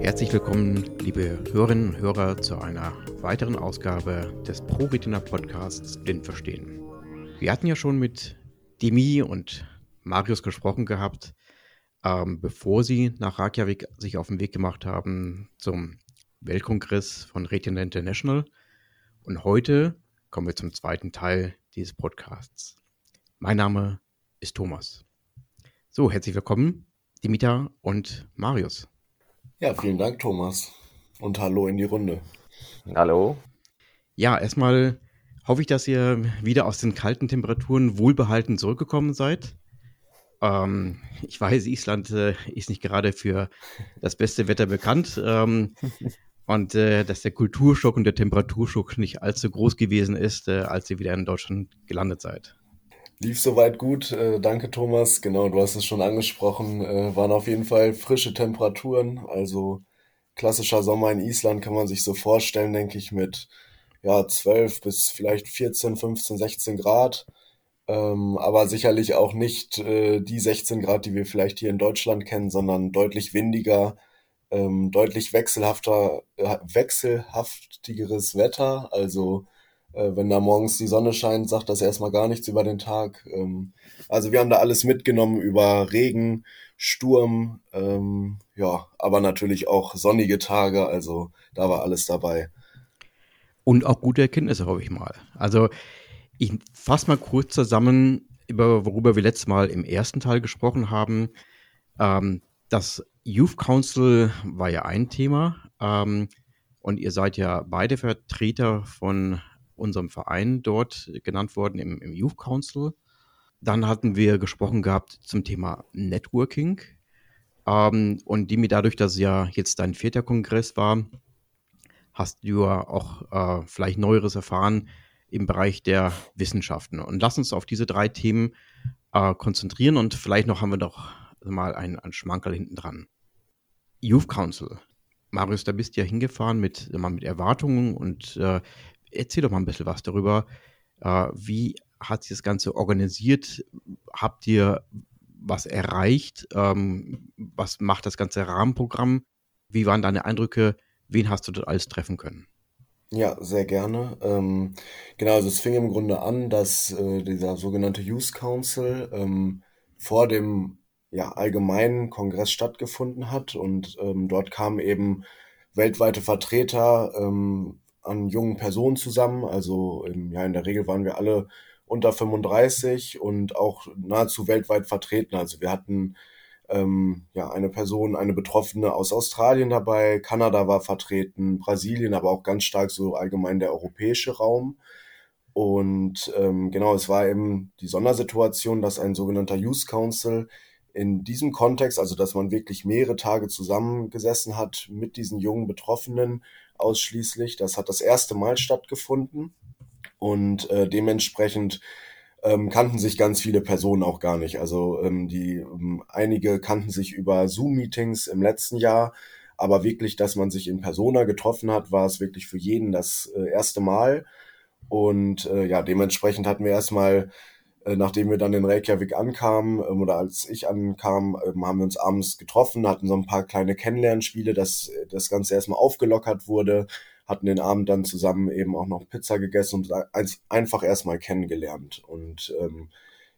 Herzlich willkommen, liebe Hörerinnen und Hörer, zu einer weiteren Ausgabe des ProRetina Podcasts Blind Verstehen. Wir hatten ja schon mit Demi und Marius gesprochen gehabt, ähm, bevor sie nach Reykjavik sich auf den Weg gemacht haben zum Weltkongress von Retina International. Und heute kommen wir zum zweiten Teil dieses Podcasts. Mein Name ist Thomas. So, herzlich willkommen, Dimitar und Marius. Ja, vielen Dank, Thomas. Und hallo in die Runde. Hallo. Ja, erstmal hoffe ich, dass ihr wieder aus den kalten Temperaturen wohlbehalten zurückgekommen seid. Ähm, ich weiß, Island äh, ist nicht gerade für das beste Wetter bekannt. Ähm, und äh, dass der Kulturschock und der Temperaturschock nicht allzu groß gewesen ist, äh, als ihr wieder in Deutschland gelandet seid. Lief soweit gut. Äh, danke, Thomas. Genau, du hast es schon angesprochen. Äh, waren auf jeden Fall frische Temperaturen. Also klassischer Sommer in Island kann man sich so vorstellen, denke ich, mit ja, 12 bis vielleicht 14, 15, 16 Grad. Ähm, aber sicherlich auch nicht äh, die 16 Grad, die wir vielleicht hier in Deutschland kennen, sondern deutlich windiger, ähm, deutlich wechselhafter, äh, wechselhaftigeres Wetter. Also äh, wenn da morgens die Sonne scheint, sagt das erstmal gar nichts über den Tag. Ähm, also wir haben da alles mitgenommen über Regen, Sturm, ähm, ja, aber natürlich auch sonnige Tage. Also da war alles dabei. Und auch gute Erkenntnisse, hoffe ich mal. Also ich fasse mal kurz zusammen, über worüber wir letztes Mal im ersten Teil gesprochen haben. Ähm, das Youth Council war ja ein Thema. Ähm, und ihr seid ja beide Vertreter von unserem Verein dort genannt worden im, im Youth Council. Dann hatten wir gesprochen gehabt zum Thema Networking. Ähm, und die mir dadurch, dass ja jetzt dein vierter Kongress war, hast du ja auch äh, vielleicht Neueres erfahren im Bereich der Wissenschaften. Und lass uns auf diese drei Themen äh, konzentrieren und vielleicht noch haben wir doch mal einen, einen Schmankerl hinten dran. Youth Council. Marius, da bist du ja hingefahren mit, mit Erwartungen und äh, erzähl doch mal ein bisschen was darüber. Äh, wie hat sich das Ganze organisiert? Habt ihr was erreicht? Ähm, was macht das ganze Rahmenprogramm? Wie waren deine Eindrücke? Wen hast du dort alles treffen können? Ja, sehr gerne. Ähm, genau, also es fing im Grunde an, dass äh, dieser sogenannte Youth Council ähm, vor dem ja, allgemeinen Kongress stattgefunden hat und ähm, dort kamen eben weltweite Vertreter ähm, an jungen Personen zusammen. Also ähm, ja, in der Regel waren wir alle unter 35 und auch nahezu weltweit vertreten. Also wir hatten ähm, ja eine Person, eine Betroffene aus Australien dabei, Kanada war vertreten, Brasilien, aber auch ganz stark so allgemein der europäische Raum. Und ähm, genau, es war eben die Sondersituation, dass ein sogenannter Youth Council in diesem Kontext, also dass man wirklich mehrere Tage zusammengesessen hat mit diesen jungen Betroffenen, ausschließlich. Das hat das erste Mal stattgefunden und äh, dementsprechend ähm, kannten sich ganz viele Personen auch gar nicht. Also ähm, die ähm, einige kannten sich über Zoom-Meetings im letzten Jahr, aber wirklich, dass man sich in Persona getroffen hat, war es wirklich für jeden das äh, erste Mal. Und äh, ja, dementsprechend hatten wir erstmal nachdem wir dann in Reykjavik ankamen ähm, oder als ich ankam, ähm, haben wir uns abends getroffen, hatten so ein paar kleine Kennenlernspiele, dass das Ganze erstmal aufgelockert wurde, hatten den Abend dann zusammen eben auch noch Pizza gegessen und einfach erstmal kennengelernt. Und ähm,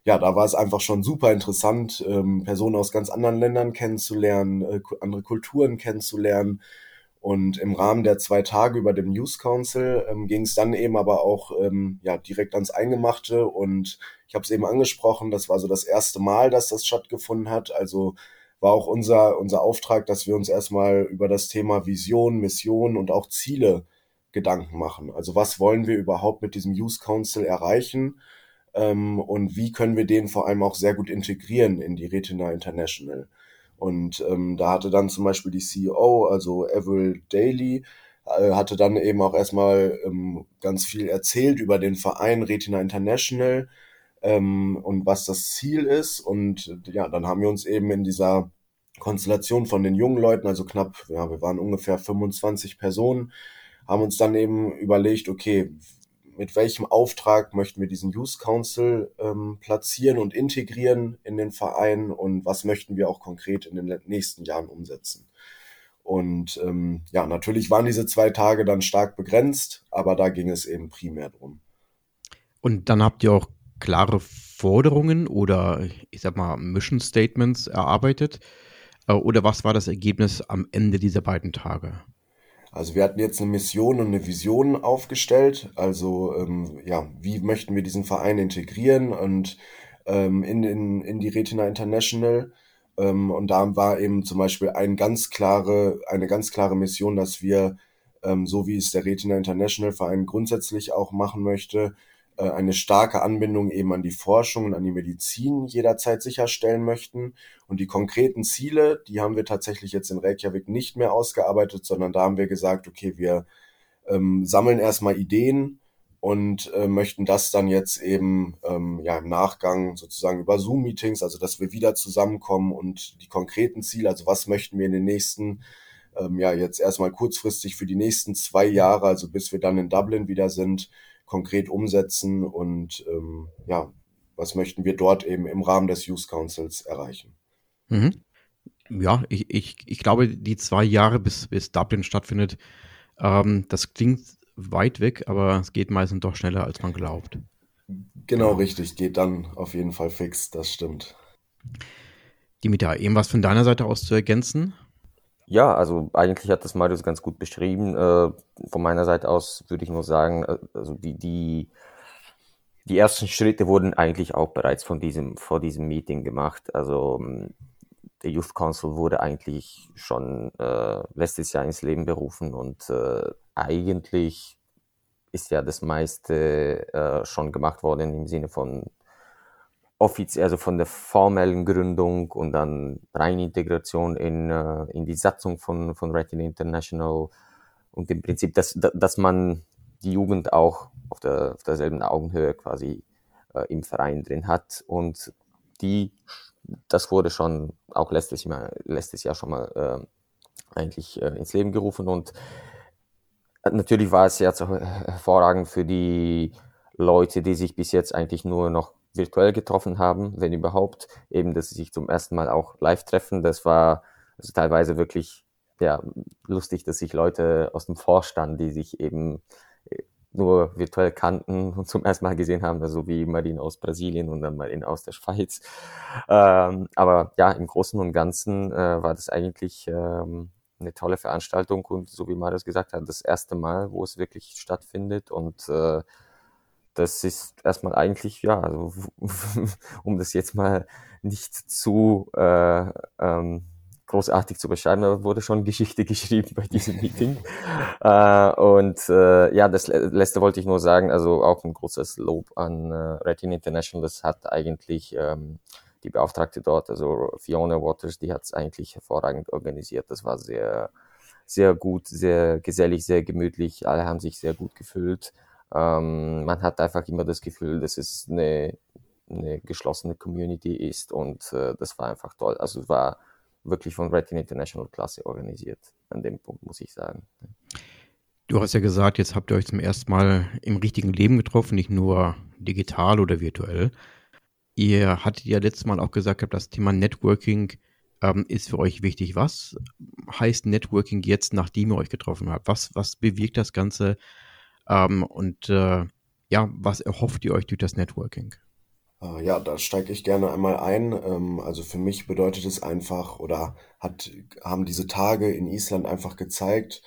ja, da war es einfach schon super interessant, ähm, Personen aus ganz anderen Ländern kennenzulernen, äh, andere Kulturen kennenzulernen. Und im Rahmen der zwei Tage über dem News Council ähm, ging es dann eben aber auch ähm, ja, direkt ans Eingemachte und ich habe es eben angesprochen, das war so das erste Mal, dass das stattgefunden hat. Also war auch unser, unser Auftrag, dass wir uns erstmal über das Thema Vision, Mission und auch Ziele Gedanken machen. Also was wollen wir überhaupt mit diesem Youth Council erreichen ähm, und wie können wir den vor allem auch sehr gut integrieren in die Retina International. Und ähm, da hatte dann zum Beispiel die CEO, also Avril Daly, äh, hatte dann eben auch erstmal ähm, ganz viel erzählt über den Verein Retina International, ähm, und was das Ziel ist. Und ja, dann haben wir uns eben in dieser Konstellation von den jungen Leuten, also knapp, ja, wir waren ungefähr 25 Personen, haben uns dann eben überlegt, okay, mit welchem Auftrag möchten wir diesen Youth Council ähm, platzieren und integrieren in den Verein und was möchten wir auch konkret in den nächsten Jahren umsetzen. Und ähm, ja, natürlich waren diese zwei Tage dann stark begrenzt, aber da ging es eben primär drum. Und dann habt ihr auch klare Forderungen oder ich sag mal Mission Statements erarbeitet? Äh, oder was war das Ergebnis am Ende dieser beiden Tage? Also wir hatten jetzt eine Mission und eine Vision aufgestellt. Also ähm, ja, wie möchten wir diesen Verein integrieren und ähm, in, in, in die Retina International. Ähm, und da war eben zum Beispiel ein ganz klare, eine ganz klare Mission, dass wir, ähm, so wie es der Retina International Verein grundsätzlich auch machen möchte, eine starke Anbindung eben an die Forschung und an die Medizin jederzeit sicherstellen möchten. Und die konkreten Ziele, die haben wir tatsächlich jetzt in Reykjavik nicht mehr ausgearbeitet, sondern da haben wir gesagt, okay, wir ähm, sammeln erstmal Ideen und äh, möchten das dann jetzt eben ähm, ja im Nachgang sozusagen über Zoom-Meetings, also dass wir wieder zusammenkommen und die konkreten Ziele, also was möchten wir in den nächsten ähm, ja jetzt erstmal kurzfristig für die nächsten zwei Jahre, also bis wir dann in Dublin wieder sind, konkret umsetzen und ähm, ja, was möchten wir dort eben im Rahmen des Youth Councils erreichen. Mhm. Ja, ich, ich, ich glaube, die zwei Jahre, bis, bis Dublin stattfindet, ähm, das klingt weit weg, aber es geht meistens doch schneller, als man glaubt. Genau, ja. richtig, geht dann auf jeden Fall fix, das stimmt. Dimitar, irgendwas von deiner Seite aus zu ergänzen? Ja, also eigentlich hat das Marius ganz gut beschrieben. Äh, von meiner Seite aus würde ich nur sagen, äh, also die, die, die ersten Schritte wurden eigentlich auch bereits von diesem, vor diesem Meeting gemacht. Also ähm, der Youth Council wurde eigentlich schon äh, letztes Jahr ins Leben berufen und äh, eigentlich ist ja das meiste äh, schon gemacht worden im Sinne von offiziell, also von der formellen Gründung und dann Reinintegration in, äh, in die Satzung von, von Retina International und im Prinzip, dass, dass man die Jugend auch auf, der, auf derselben Augenhöhe quasi äh, im Verein drin hat und die, das wurde schon auch letztes Jahr, letztes Jahr schon mal äh, eigentlich äh, ins Leben gerufen und natürlich war es jetzt hervorragend für die Leute, die sich bis jetzt eigentlich nur noch virtuell getroffen haben, wenn überhaupt. Eben, dass sie sich zum ersten Mal auch live treffen. Das war also teilweise wirklich ja, lustig, dass sich Leute aus dem Vorstand, die sich eben äh, nur virtuell kannten und zum ersten Mal gesehen haben, also wie Marine aus Brasilien und dann Marine aus der Schweiz. Ähm, aber ja, im Großen und Ganzen äh, war das eigentlich ähm, eine tolle Veranstaltung und so wie Marius gesagt hat, das erste Mal, wo es wirklich stattfindet und äh, das ist erstmal eigentlich, ja, also, um das jetzt mal nicht zu äh, ähm, großartig zu beschreiben, da wurde schon Geschichte geschrieben bei diesem Meeting. äh, und äh, ja, das letzte wollte ich nur sagen, also auch ein großes Lob an äh, Retina International, das hat eigentlich ähm, die Beauftragte dort, also Fiona Waters, die hat es eigentlich hervorragend organisiert. Das war sehr, sehr gut, sehr gesellig, sehr gemütlich. Alle haben sich sehr gut gefühlt. Ähm, man hat einfach immer das Gefühl, dass es eine, eine geschlossene Community ist und äh, das war einfach toll. Also es war wirklich von Retina International Klasse organisiert. An dem Punkt muss ich sagen. Du hast ja gesagt, jetzt habt ihr euch zum ersten Mal im richtigen Leben getroffen, nicht nur digital oder virtuell. Ihr hattet ja letztes Mal auch gesagt, das Thema Networking ähm, ist für euch wichtig. Was heißt Networking jetzt, nachdem ihr euch getroffen habt? Was, was bewirkt das Ganze? Ähm, und äh, ja, was erhofft ihr euch durch das Networking? Äh, ja, da steige ich gerne einmal ein. Ähm, also für mich bedeutet es einfach oder hat, haben diese Tage in Island einfach gezeigt,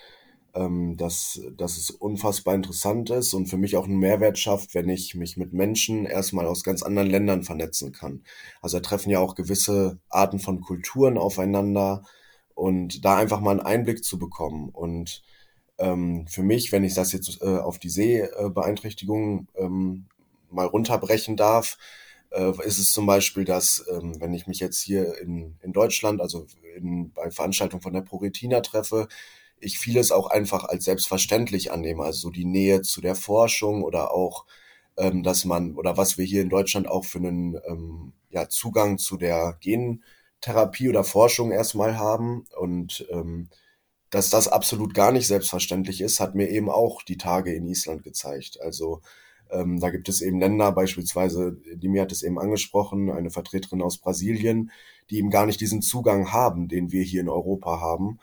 ähm, dass, dass es unfassbar interessant ist und für mich auch einen Mehrwert schafft, wenn ich mich mit Menschen erstmal aus ganz anderen Ländern vernetzen kann. Also da treffen ja auch gewisse Arten von Kulturen aufeinander und da einfach mal einen Einblick zu bekommen und ähm, für mich, wenn ich das jetzt äh, auf die Sehbeeinträchtigung ähm, mal runterbrechen darf, äh, ist es zum Beispiel, dass ähm, wenn ich mich jetzt hier in, in Deutschland, also in, bei Veranstaltungen von der ProRetina treffe, ich vieles auch einfach als selbstverständlich annehme, also so die Nähe zu der Forschung oder auch, ähm, dass man, oder was wir hier in Deutschland auch für einen ähm, ja, Zugang zu der Gentherapie oder Forschung erstmal haben. Und ähm, dass das absolut gar nicht selbstverständlich ist, hat mir eben auch die Tage in Island gezeigt. Also Ähm, da gibt es eben Länder, beispielsweise, Dimi hat es eben angesprochen, eine Vertreterin aus Brasilien, die eben gar nicht diesen Zugang haben, den wir hier in Europa haben.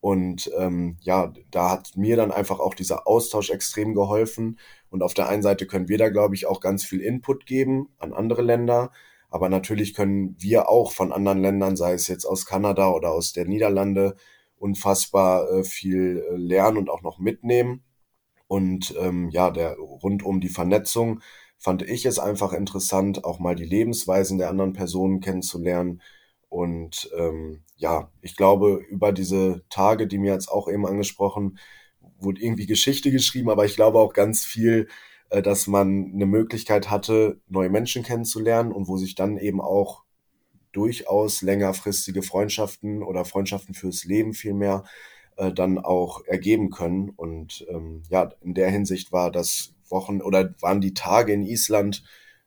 Und ähm, ja, da hat mir dann einfach auch dieser Austausch extrem geholfen. Und auf der einen Seite können wir da, glaube ich, auch ganz viel Input geben an andere Länder. Aber natürlich können wir auch von anderen Ländern, sei es jetzt aus Kanada oder aus der Niederlande, unfassbar äh, viel äh, lernen und auch noch mitnehmen. Und ähm, ja, der rund um die Vernetzung fand ich es einfach interessant, auch mal die Lebensweisen der anderen Personen kennenzulernen. Und ähm, ja, ich glaube, über diese Tage, die mir jetzt auch eben angesprochen, wurde irgendwie Geschichte geschrieben, aber ich glaube auch ganz viel, äh, dass man eine Möglichkeit hatte, neue Menschen kennenzulernen und wo sich dann eben auch durchaus längerfristige Freundschaften oder Freundschaften fürs Leben vielmehr äh, dann auch ergeben können. Und ähm, ja, in der Hinsicht war das Wochen oder waren die Tage in Island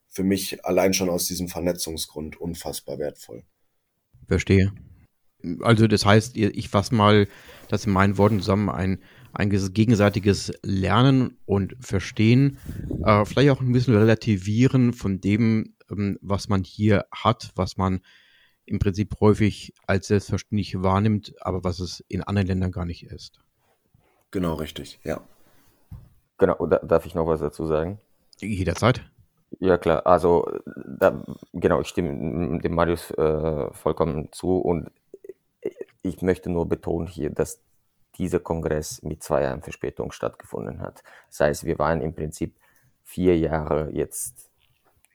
für mich allein schon aus diesem Vernetzungsgrund unfassbar wertvoll. Verstehe. Also das heißt, ich fasse mal das in meinen Worten zusammen, ein, ein gegenseitiges Lernen und Verstehen, äh, vielleicht auch ein bisschen relativieren von dem, was man hier hat, was man im Prinzip häufig als selbstverständlich wahrnimmt, aber was es in anderen Ländern gar nicht ist. Genau, richtig, ja. Genau, darf ich noch was dazu sagen? Jederzeit. Ja, klar, also da, genau, ich stimme dem Marius äh, vollkommen zu und ich möchte nur betonen hier, dass dieser Kongress mit zwei Jahren Verspätung stattgefunden hat. Das heißt, wir waren im Prinzip vier Jahre jetzt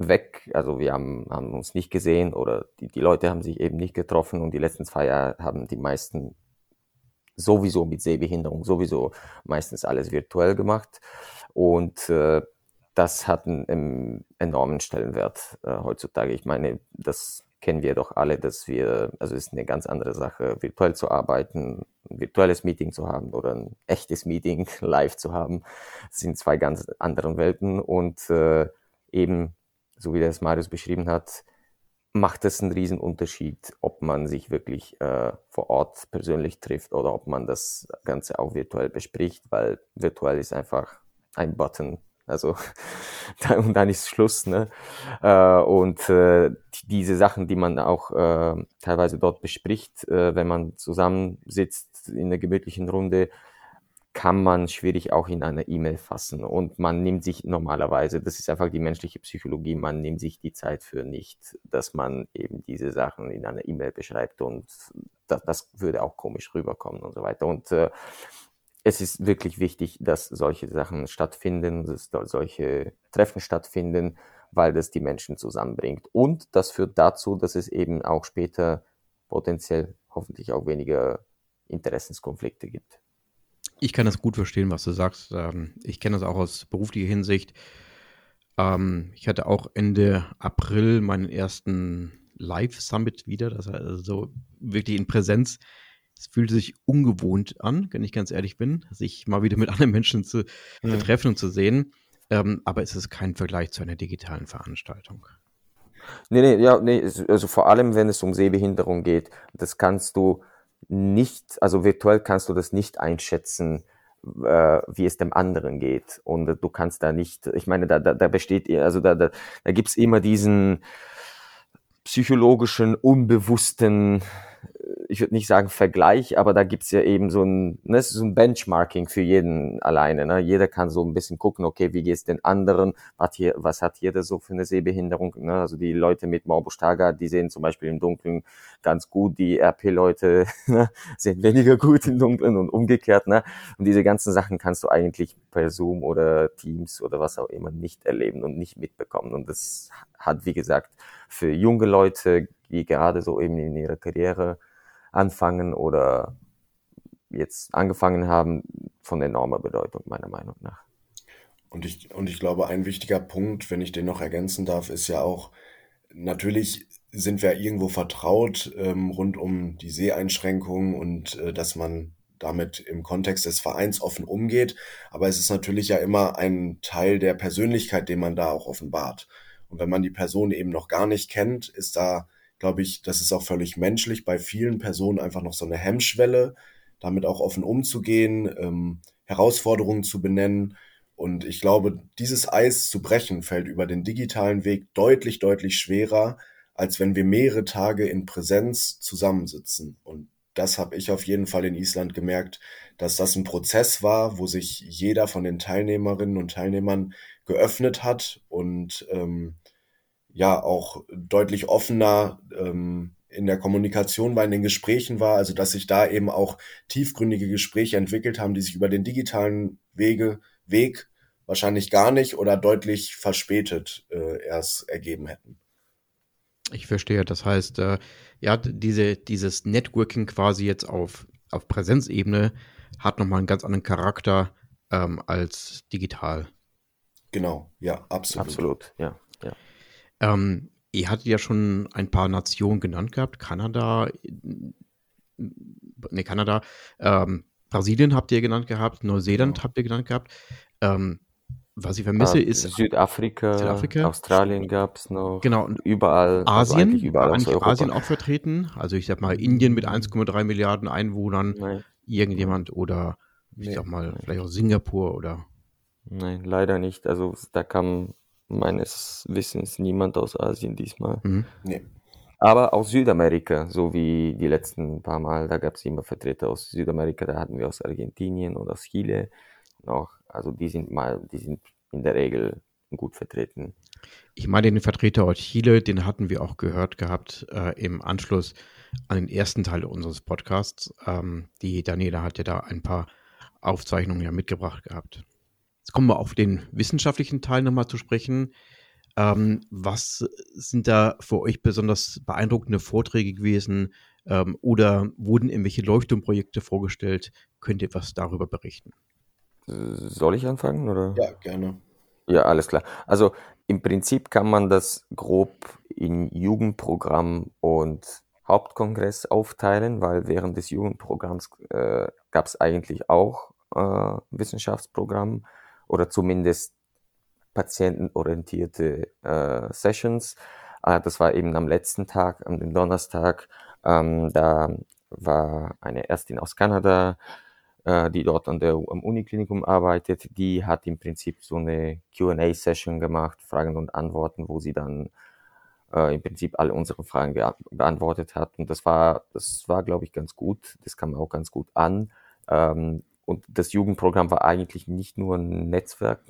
weg. Also wir haben, haben uns nicht gesehen oder die, die Leute haben sich eben nicht getroffen und die letzten zwei Jahre haben die meisten sowieso mit Sehbehinderung sowieso meistens alles virtuell gemacht und äh, das hat einen, einen enormen Stellenwert äh, heutzutage. Ich meine, das kennen wir doch alle, dass wir, also es ist eine ganz andere Sache, virtuell zu arbeiten, ein virtuelles Meeting zu haben oder ein echtes Meeting live zu haben. Das sind zwei ganz andere Welten und äh, eben so wie das Marius beschrieben hat, macht es einen riesen Unterschied, ob man sich wirklich äh, vor Ort persönlich trifft oder ob man das Ganze auch virtuell bespricht, weil virtuell ist einfach ein Button. Also und dann ist Schluss. Ne? Äh, und äh, diese Sachen, die man auch äh, teilweise dort bespricht, äh, wenn man zusammensitzt in einer gemütlichen Runde, kann man schwierig auch in einer E-Mail fassen. Und man nimmt sich normalerweise, das ist einfach die menschliche Psychologie, man nimmt sich die Zeit für nicht, dass man eben diese Sachen in einer E-Mail beschreibt und das, das, würde auch komisch rüberkommen und so weiter. Und äh, es ist wirklich wichtig, dass solche Sachen stattfinden, dass solche Treffen stattfinden, weil das die Menschen zusammenbringt. Und das führt dazu, dass es eben auch später potenziell hoffentlich auch weniger Interessenskonflikte gibt. Ich kann das gut verstehen, was du sagst. Ähm, ich kenne das auch aus beruflicher Hinsicht. Ähm, ich hatte auch Ende April meinen ersten Live-Summit wieder, das heißt also so wirklich in Präsenz. Es fühlte sich ungewohnt an, wenn ich ganz ehrlich bin, sich mal wieder mit anderen Menschen zu, ja. treffen und zu sehen. Ähm, aber es ist kein Vergleich zu einer digitalen Veranstaltung. Nee, nee, ja, nee, also vor allem, wenn es um Sehbehinderung geht, das kannst du nicht, also virtuell kannst du das nicht einschätzen, äh, wie es dem anderen geht. Und du kannst da nicht, ich meine, da, da, da besteht, also da, da, da gibt's immer diesen psychologischen, unbewussten ich würde nicht sagen Vergleich, aber da gibt's ja eben so ein, ne, so ein Benchmarking für jeden alleine. Ne? Jeder kann so ein bisschen gucken, okay, wie geht's den anderen, was, hier, was hat jeder so für eine Sehbehinderung. Ne? Also die Leute mit Morbus Stargardt, die sehen zum Beispiel im Dunkeln ganz gut, die RP-Leute ne, sehen weniger gut im Dunkeln und umgekehrt. Ne? Und diese ganzen Sachen kannst du eigentlich per Zoom oder Teams oder was auch immer nicht erleben und nicht mitbekommen. Und das hat, wie gesagt, für junge Leute, die gerade so eben in ihrer Karriere anfangen oder jetzt angefangen haben, von enormer Bedeutung, meiner Meinung nach. Und ich, und ich glaube, ein wichtiger Punkt, wenn ich den noch ergänzen darf, ist ja auch, natürlich sind wir irgendwo vertraut ähm, rund um die Seheinschränkungen und äh, dass man damit im Kontext des Vereins offen umgeht. Aber es ist natürlich ja immer ein Teil der Persönlichkeit, den man da auch offenbart. Und wenn man die Person eben noch gar nicht kennt, ist da glaube ich, das ist auch völlig menschlich, bei vielen Personen einfach noch so eine Hemmschwelle, damit auch offen umzugehen, ähm, Herausforderungen zu benennen. Und ich glaube, dieses Eis zu brechen fällt über den digitalen Weg deutlich, deutlich schwerer, als wenn wir mehrere Tage in Präsenz zusammensitzen. Und das habe ich auf jeden Fall in Island gemerkt, dass das ein Prozess war, wo sich jeder von den Teilnehmerinnen und Teilnehmern geöffnet hat und ähm, ja auch deutlich offener ähm, in der Kommunikation war, in den Gesprächen war, also dass sich da eben auch tiefgründige Gespräche entwickelt haben, die sich über den digitalen Wege, Weg wahrscheinlich gar nicht oder deutlich verspätet äh, erst ergeben hätten. Ich verstehe. Das heißt, äh, ja, diese, dieses Networking quasi jetzt auf, auf Präsenzebene hat nochmal einen ganz anderen Charakter ähm, als digital. Genau, ja, absolut. Absolut, ja. Ähm, ihr hattet ja schon ein paar Nationen genannt gehabt. Kanada, ne, Kanada, ähm, Brasilien habt ihr genannt gehabt, Neuseeland genau. habt ihr genannt gehabt. Ähm, was ich vermisse, Ähm, ist Südafrika, Südafrika. Australien gab es noch, Genau, und überall, also Asien, überall war aus eigentlich Asien auch vertreten? Also ich sag mal, Indien mit 1,3 Milliarden Einwohnern, Nein, irgendjemand oder ich nee, sag mal, vielleicht auch Singapur oder nein, leider nicht. Also da kam meines Wissens niemand aus Asien diesmal. mhm. Nee. Aber aus Südamerika, so wie die letzten paar Mal, da gab es immer Vertreter aus Südamerika, da hatten wir aus Argentinien und aus Chile noch. Also die sind mal, die sind in der Regel gut vertreten. Ich meine, den Vertreter aus Chile, den hatten wir auch gehört gehabt äh, im Anschluss an den ersten Teil unseres Podcasts. Ähm, die Daniela hat ja da ein paar Aufzeichnungen ja mitgebracht gehabt. Jetzt kommen wir auf den wissenschaftlichen Teil nochmal zu sprechen. Ähm, was sind da für euch besonders beeindruckende Vorträge gewesen ähm, oder wurden irgendwelche Leuchtturmprojekte vorgestellt? Könnt ihr was darüber berichten? Soll ich anfangen oder? Ja, gerne. Ja, alles klar. Also im Prinzip kann man das grob in Jugendprogramm und Hauptkongress aufteilen, weil während des Jugendprogramms äh, gab es eigentlich auch äh, Wissenschaftsprogramm oder zumindest patientenorientierte äh, Sessions. Äh, das war eben am letzten Tag, am Donnerstag. Ähm, da war eine Ärztin aus Kanada, äh, die dort an der, am Uniklinikum arbeitet. Die hat im Prinzip so eine Q&A-Session gemacht, Fragen und Antworten, wo sie dann äh, im Prinzip alle unsere Fragen beantwortet hat. Und das war, das war, glaube ich, ganz gut. Das kam auch ganz gut an. Ähm, und das Jugendprogramm war eigentlich nicht nur ein Netzwerk,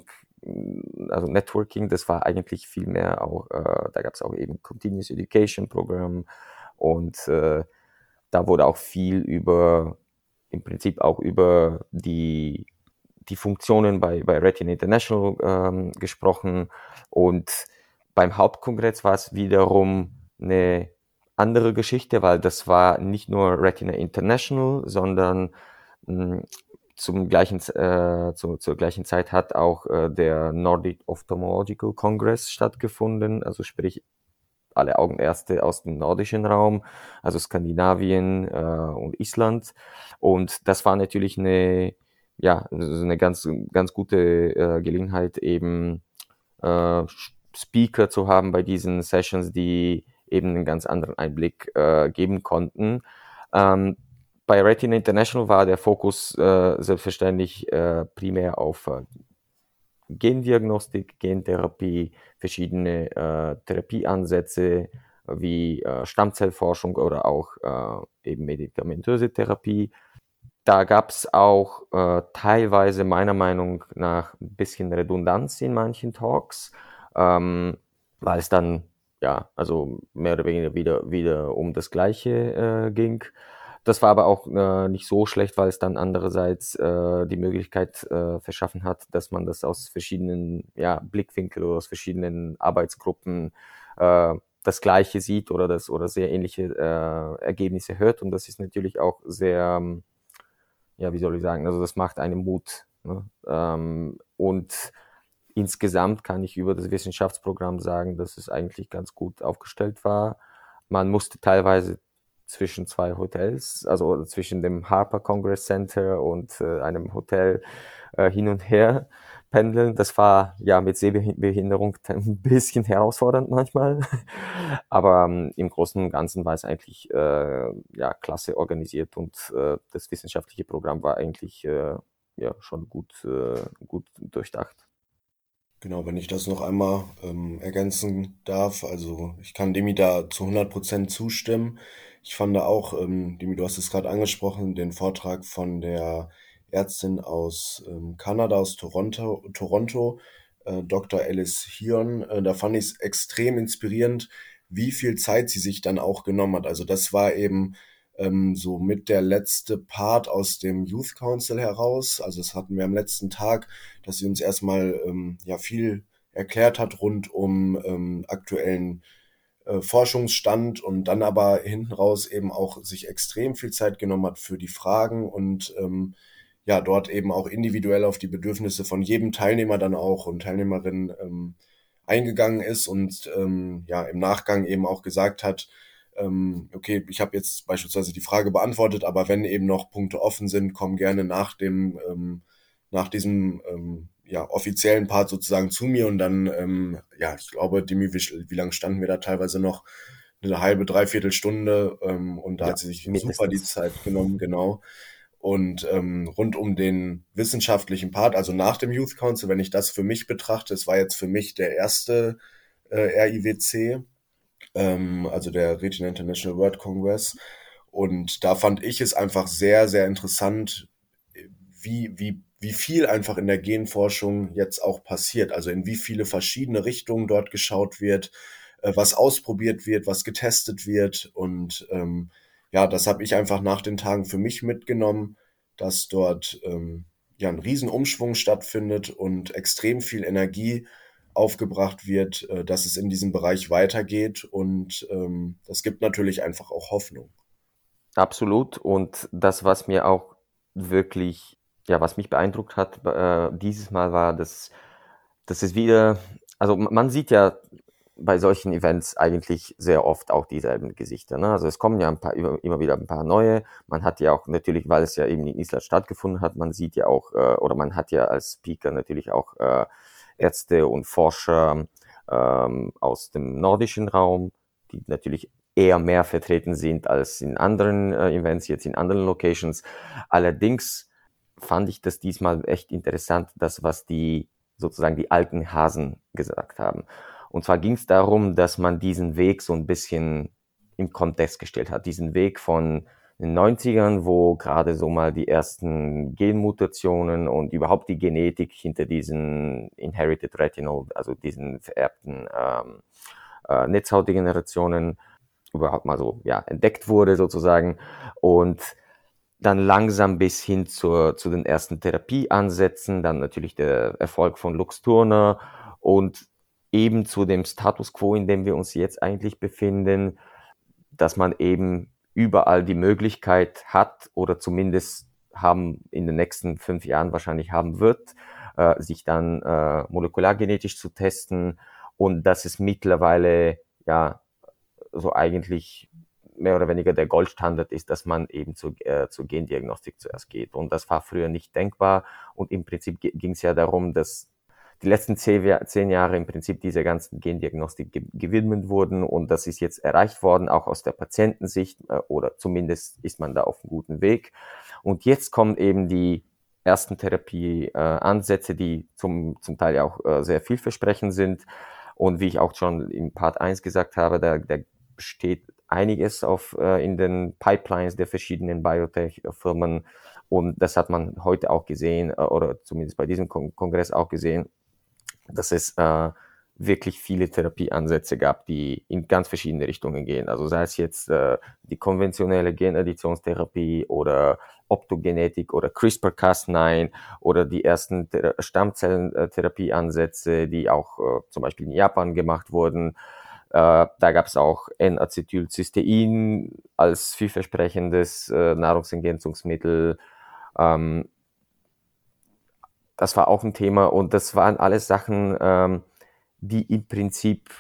also Networking, das war eigentlich viel mehr auch, äh, da gab es auch eben Continuous Education Programm. Und äh, da wurde auch viel über, im Prinzip auch über die, die Funktionen bei, bei Retina International ähm, gesprochen. Und beim Hauptkongress war es wiederum eine andere Geschichte, weil das war nicht nur Retina International, sondern mh, zum gleichen, äh, zu, zur gleichen Zeit hat auch äh, der Nordic Ophthalmological Congress stattgefunden, also sprich alle Augenärzte aus dem nordischen Raum, also Skandinavien äh, und Island. Und das war natürlich eine, ja, eine ganz, ganz gute äh, Gelegenheit, eben äh, Speaker zu haben bei diesen Sessions, die eben einen ganz anderen Einblick äh, geben konnten. Ähm, bei Retina International war der Fokus äh, selbstverständlich äh, primär auf äh, Gendiagnostik, Gentherapie, verschiedene äh, Therapieansätze wie äh, Stammzellforschung oder auch äh, eben medikamentöse Therapie. Da gab es auch teilweise meiner Meinung nach ein bisschen Redundanz in manchen Talks, ähm, weil es dann ja also mehr oder weniger wieder wieder um das Gleiche ging. Das war aber auch äh, nicht so schlecht, weil es dann andererseits äh, die Möglichkeit äh, verschaffen hat, dass man das aus verschiedenen ja, Blickwinkeln oder aus verschiedenen Arbeitsgruppen äh, das Gleiche sieht oder das oder sehr ähnliche äh, Ergebnisse hört. Und das ist natürlich auch sehr, ja, wie soll ich sagen, also das macht einem Mut. Ne? Ähm, und insgesamt kann ich über das Wissenschaftsprogramm sagen, dass es eigentlich ganz gut aufgestellt war. Man musste teilweise zwischen zwei Hotels, also zwischen dem Harper Congress Center und äh, einem Hotel äh, hin und her pendeln. Das war ja mit Sehbehinderung ein bisschen herausfordernd manchmal, aber ähm, im Großen und Ganzen war es eigentlich äh, ja klasse organisiert und äh, das wissenschaftliche Programm war eigentlich äh, ja schon gut, äh, gut durchdacht. Genau, wenn ich das noch einmal ähm, ergänzen darf, also ich kann Demi da zu 100% zustimmen. Ich fand auch, ähm, Demi, du hast es gerade angesprochen, den Vortrag von der Ärztin aus ähm, Kanada, aus Toronto, Toronto äh, Dr. Alice Hion. Äh, da fand ich es extrem inspirierend, wie viel Zeit sie sich dann auch genommen hat. Also das war eben ähm, so mit der letzte Part aus dem Youth Council heraus. Also das hatten wir am letzten Tag, dass sie uns erstmal ähm, ja viel erklärt hat rund um ähm, aktuellen äh, Forschungsstand und dann aber hinten raus eben auch sich extrem viel Zeit genommen hat für die Fragen und ähm, ja, dort eben auch individuell auf die Bedürfnisse von jedem Teilnehmer dann auch und Teilnehmerin ähm, eingegangen ist und ähm, ja im Nachgang eben auch gesagt hat, ähm, okay, ich habe jetzt beispielsweise die Frage beantwortet, aber wenn eben noch Punkte offen sind, kommen gerne nach dem ähm, nach diesem ähm, ja, offiziellen Part sozusagen zu mir und dann, ähm, ja, ich glaube, Demi, wie, wie lange standen wir da teilweise noch? Eine halbe, dreiviertel Stunde ähm, und da ja, hat sie sich super die Zeit genommen, genau. Und ähm, rund um den wissenschaftlichen Part, also nach dem Youth Council, wenn ich das für mich betrachte, es war jetzt für mich der erste äh, RIWC, ähm, also der Retina International World Congress. Und da fand ich es einfach sehr, sehr interessant, wie, wie, wie viel einfach in der Genforschung jetzt auch passiert. Also in wie viele verschiedene Richtungen dort geschaut wird, äh, was ausprobiert wird, was getestet wird und ähm, ja, das habe ich einfach nach den Tagen für mich mitgenommen, dass dort ähm, ja ein Riesenumschwung stattfindet und extrem viel Energie aufgebracht wird, äh, dass es in diesem Bereich weitergeht und ähm, das gibt natürlich einfach auch Hoffnung. Absolut und das, was mir auch wirklich, ja, was mich beeindruckt hat äh, dieses Mal war, dass, dass es wieder, also man sieht ja bei solchen Events eigentlich sehr oft auch dieselben Gesichter. Ne? Also es kommen ja ein paar, immer wieder ein paar neue. Man hat ja auch natürlich, weil es ja eben in Island stattgefunden hat, man sieht ja auch, äh, oder man hat ja als Speaker natürlich auch äh, Ärzte und Forscher ähm, aus dem nordischen Raum, die natürlich eher mehr vertreten sind als in anderen äh, Events, jetzt in anderen Locations. Allerdings fand ich das diesmal echt interessant, das, was die sozusagen die alten Hasen gesagt haben. Und zwar ging es darum, dass man diesen Weg so ein bisschen im Kontext gestellt hat. Diesen Weg von den 90ern, wo gerade so mal die ersten Genmutationen und überhaupt die Genetik hinter diesen Inherited Retinal, also diesen vererbten ähm, äh, Netzhautdegenerationen überhaupt mal so ja, entdeckt wurde sozusagen. Und dann langsam bis hin zur, zu den ersten Therapieansätzen, dann natürlich der Erfolg von Lux Turner und eben zu dem Status quo, in dem wir uns jetzt eigentlich befinden, dass man eben überall die Möglichkeit hat oder zumindest haben in den nächsten fünf Jahren wahrscheinlich haben wird, äh, sich dann äh, molekulargenetisch zu testen und dass es mittlerweile ja so eigentlich mehr oder weniger der Goldstandard ist, dass man eben zu, äh, zur Gendiagnostik zuerst geht. Und das war früher nicht denkbar. Und im Prinzip ging es ja darum, dass die letzten zehn, Jahre im Prinzip dieser ganzen Gendiagnostik ge gewidmet wurden und das ist jetzt erreicht worden, auch aus der Patientensicht äh, oder zumindest ist man da auf einem guten Weg. Und jetzt kommen eben die ersten Therapieansätze, die zum, zum Teil auch äh, sehr vielversprechend sind. Und wie ich auch schon im Part 1 gesagt habe, da, da besteht einiges auf, äh, in den Pipelines der verschiedenen Biotech-Firmen. Und das hat man heute auch gesehen, oder zumindest bei diesem Kon Kongress auch gesehen, dass es äh, wirklich viele Therapieansätze gab, die in ganz verschiedene Richtungen gehen. Also sei es jetzt äh, die konventionelle Genedditionstherapie oder Optogenetik oder CRISPR-Cas9 oder die ersten Stammzellentherapieansätze, die auch äh, zum Beispiel in Japan gemacht wurden. Äh, da gab es auch N-Acetylcystein als vielversprechendes äh, Nahrungsergänzungsmittel. Ähm, das war auch ein Thema und das waren alles Sachen, ähm, die im Prinzip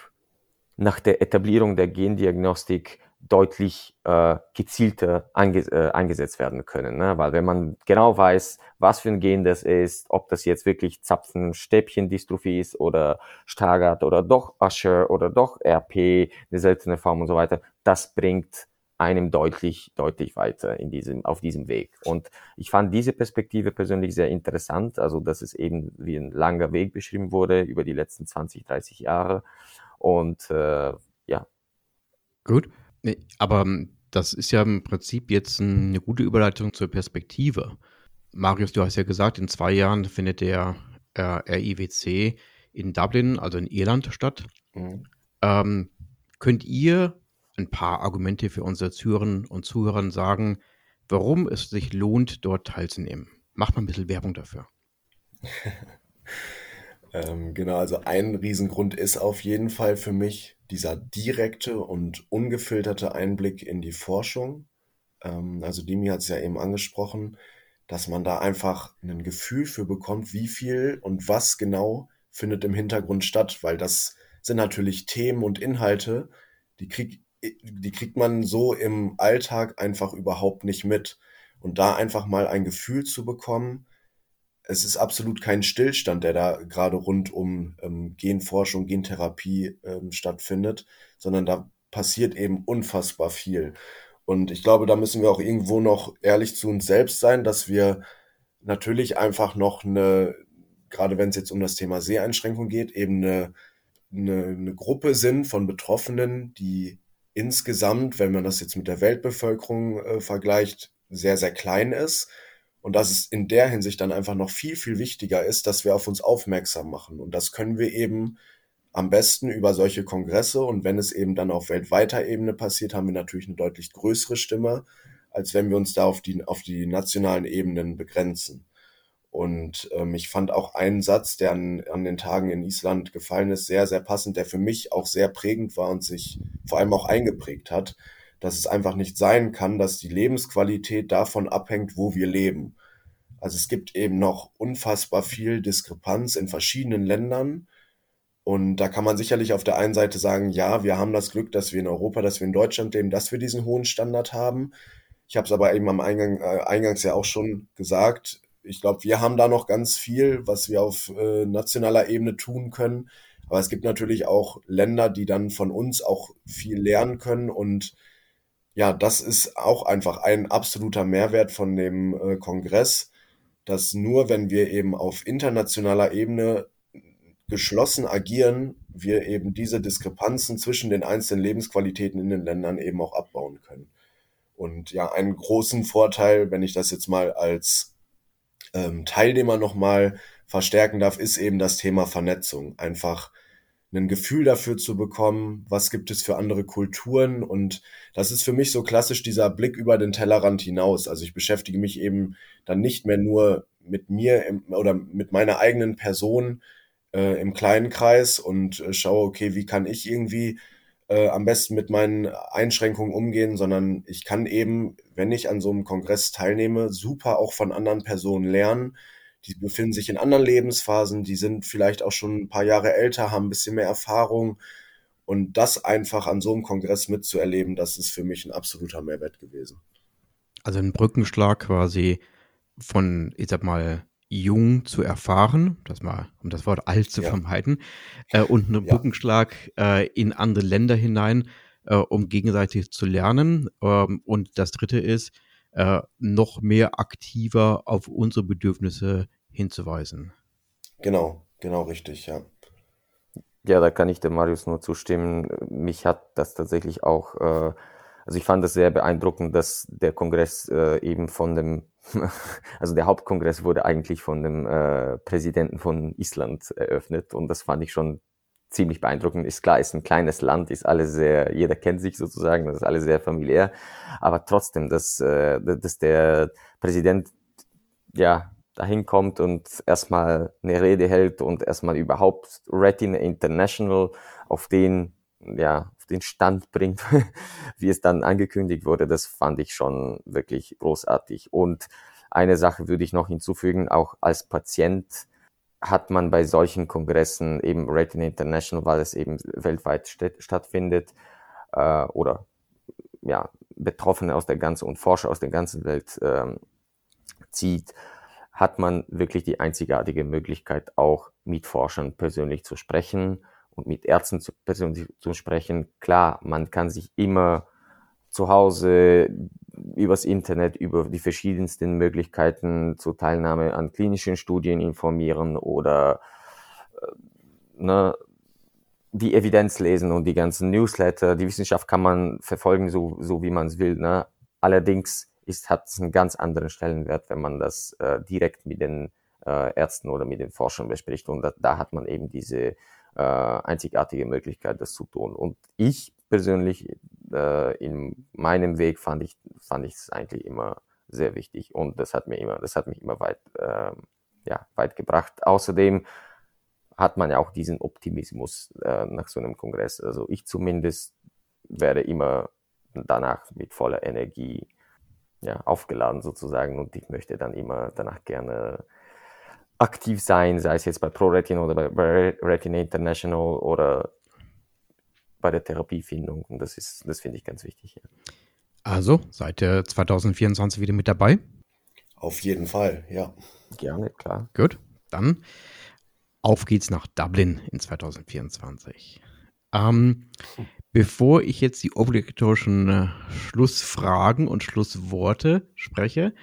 nach der Etablierung der Gendiagnostik deutlich äh, gezielter ange äh, eingesetzt werden können. Ne? Weil wenn man genau weiß, was für ein Gen das ist, ob das jetzt wirklich Zapfen-Stäbchen-Dystrophie ist oder Stargardt oder doch Usher oder doch RP, eine seltene Form und so weiter, das bringt einem deutlich, deutlich weiter in diesem, auf diesem Weg. Und ich fand diese Perspektive persönlich sehr interessant, also dass es eben wie ein langer Weg beschrieben wurde über die letzten 20, 30 Jahre. Und äh, ja. Gut, aber ähm, das ist ja im Prinzip jetzt eine gute Überleitung zur Perspektive. Marius, du hast ja gesagt, in zwei Jahren findet der äh, RIWC in Dublin, also in Irland, statt. Mhm. Ähm, könnt ihr ein paar Argumente für unsere Zuhörerinnen und Zuhörer sagen, warum es sich lohnt, dort teilzunehmen? Macht mal ein bisschen Werbung dafür. ähm, genau, also ein Riesengrund ist auf jeden Fall für mich dieser direkte und ungefilterte Einblick in die Forschung. Ähm, also Dimi hat es ja eben angesprochen, dass man da einfach ein Gefühl für bekommt, wie viel und was genau findet im Hintergrund statt, weil das sind natürlich Themen und Inhalte, die, krieg, die kriegt man so im Alltag einfach überhaupt nicht mit. Und da einfach mal ein Gefühl zu bekommen, es ist absolut kein Stillstand, der da gerade rund um ähm, Genforschung, Gentherapie ähm, stattfindet, sondern da passiert eben unfassbar viel. Und ich glaube, da müssen wir auch irgendwo noch ehrlich zu uns selbst sein, dass wir natürlich einfach noch eine, gerade wenn es jetzt um das Thema Seheinschränkung geht, eben eine, eine, eine Gruppe sind von Betroffenen, die insgesamt, wenn man das jetzt mit der Weltbevölkerung äh, vergleicht, sehr, sehr klein ist. Und dass es in der Hinsicht dann einfach noch viel, viel wichtiger ist, dass wir auf uns aufmerksam machen. Und das können wir eben am besten über solche Kongresse. Und wenn es eben dann auf weltweiter Ebene passiert, haben wir natürlich eine deutlich größere Stimme, als wenn wir uns da auf die, auf die nationalen Ebenen begrenzen. Und ähm, ich fand auch einen Satz, der an, an den Tagen in Island gefallen ist, sehr, sehr passend, der für mich auch sehr prägend war und sich vor allem auch eingeprägt hat, dass es einfach nicht sein kann, dass die Lebensqualität davon abhängt, wo wir leben. Also es gibt eben noch unfassbar viel Diskrepanz in verschiedenen Ländern und da kann man sicherlich auf der einen Seite sagen, ja, wir haben das Glück, dass wir in Europa, dass wir in Deutschland leben, dass wir diesen hohen Standard haben. Ich habe es aber eben am Eingang, äh, Eingangs ja auch schon gesagt. Ich glaube, wir haben da noch ganz viel, was wir auf äh, nationaler Ebene tun können. Aber es gibt natürlich auch Länder, die dann von uns auch viel lernen können. Und ja, das ist auch einfach ein absoluter Mehrwert von dem äh, Kongress, dass nur wenn wir eben auf internationaler Ebene geschlossen agieren, wir eben diese Diskrepanzen zwischen den einzelnen Lebensqualitäten in den Ländern eben auch abbauen können. Und ja, einen großen Vorteil, wenn ich das jetzt mal als ähm, Teilnehmer nochmal verstärken darf, ist eben das Thema Vernetzung. Einfach ein Gefühl dafür zu bekommen, was gibt es für andere Kulturen. Und das ist für mich so klassisch dieser Blick über den Tellerrand hinaus. Also ich beschäftige mich eben dann nicht mehr nur mit mir im, oder mit meiner eigenen Person, äh, im kleinen Kreis und äh, schaue, okay, wie kann ich irgendwie äh, am besten mit meinen Einschränkungen umgehen, sondern ich kann eben, wenn ich an so einem Kongress teilnehme, super auch von anderen Personen lernen. Die befinden sich in anderen Lebensphasen, die sind vielleicht auch schon ein paar Jahre älter, haben ein bisschen mehr Erfahrung. Und das einfach an so einem Kongress mitzuerleben, das ist für mich ein absoluter Mehrwert gewesen. Also ein Brückenschlag quasi von, ich sag mal, jung zu erfahren, das mal, um das Wort alt zu ja. vermeiden, äh, und einen ja. Brückenschlag äh, in andere Länder hinein, äh, um gegenseitig zu lernen. Ähm, und das dritte ist, äh, noch mehr aktiver auf unsere Bedürfnisse hinzuweisen. Genau, genau richtig, ja. Ja, da kann ich dem Marius nur zustimmen. Mich hat das tatsächlich auch, äh, also ich fand es sehr beeindruckend, dass der Kongress äh, eben von dem also der Hauptkongress wurde eigentlich von dem äh, Präsidenten von Island eröffnet und das fand ich schon ziemlich beeindruckend. Ist klar, ist ein kleines Land, ist alles sehr, jeder kennt sich sozusagen, das ist alles sehr familiär, aber trotzdem, dass, äh, dass der Präsident ja dahin kommt und erstmal eine Rede hält und erstmal überhaupt Retina International auf den ja, auf den Stand bringt, wie es dann angekündigt wurde, das fand ich schon wirklich großartig. Und eine Sache würde ich noch hinzufügen, auch als Patient hat man bei solchen Kongressen eben Retina International, weil es eben weltweit st stattfindet, äh, oder ja, Betroffene aus der ganzen und Forscher aus der ganzen Welt ähm, zieht, hat man wirklich die einzigartige Möglichkeit, auch mit Forschern persönlich zu sprechen und mit Ärzten zu, persönlich zu sprechen. Klar, man kann sich immer zu Hause übers Internet über die verschiedensten Möglichkeiten zur Teilnahme an klinischen Studien informieren oder äh, ne, die Evidenz lesen und die ganzen Newsletter. Die Wissenschaft kann man verfolgen, so, so wie man es will. Ne? Allerdings ist, hat es einen ganz anderen Stellenwert, wenn man das äh, direkt mit den äh, Ärzten oder mit den Forschern bespricht. Und da, da hat man eben diese äh, einzigartige Möglichkeit, das zu tun. Und ich persönlich äh, in meinem Weg fand ich fand ich es eigentlich immer sehr wichtig und das hat mir immer das hat mich immer weit äh, ja weit gebracht. Außerdem hat man ja auch diesen Optimismus äh, nach so einem Kongress. Also ich zumindest werde immer danach mit voller Energie ja, aufgeladen sozusagen und ich möchte dann immer danach gerne aktiv sein, sei es jetzt bei ProRetina oder bei Retina International oder bei der Therapiefindung. Und das ist, das finde ich ganz wichtig. Ja. Also, seid ihr 2024 wieder mit dabei? Auf jeden Fall, ja. Gerne, klar. Gut, dann auf geht's nach Dublin in 2024. Ähm, bevor ich jetzt die obligatorischen äh, Schlussfragen und Schlussworte spreche,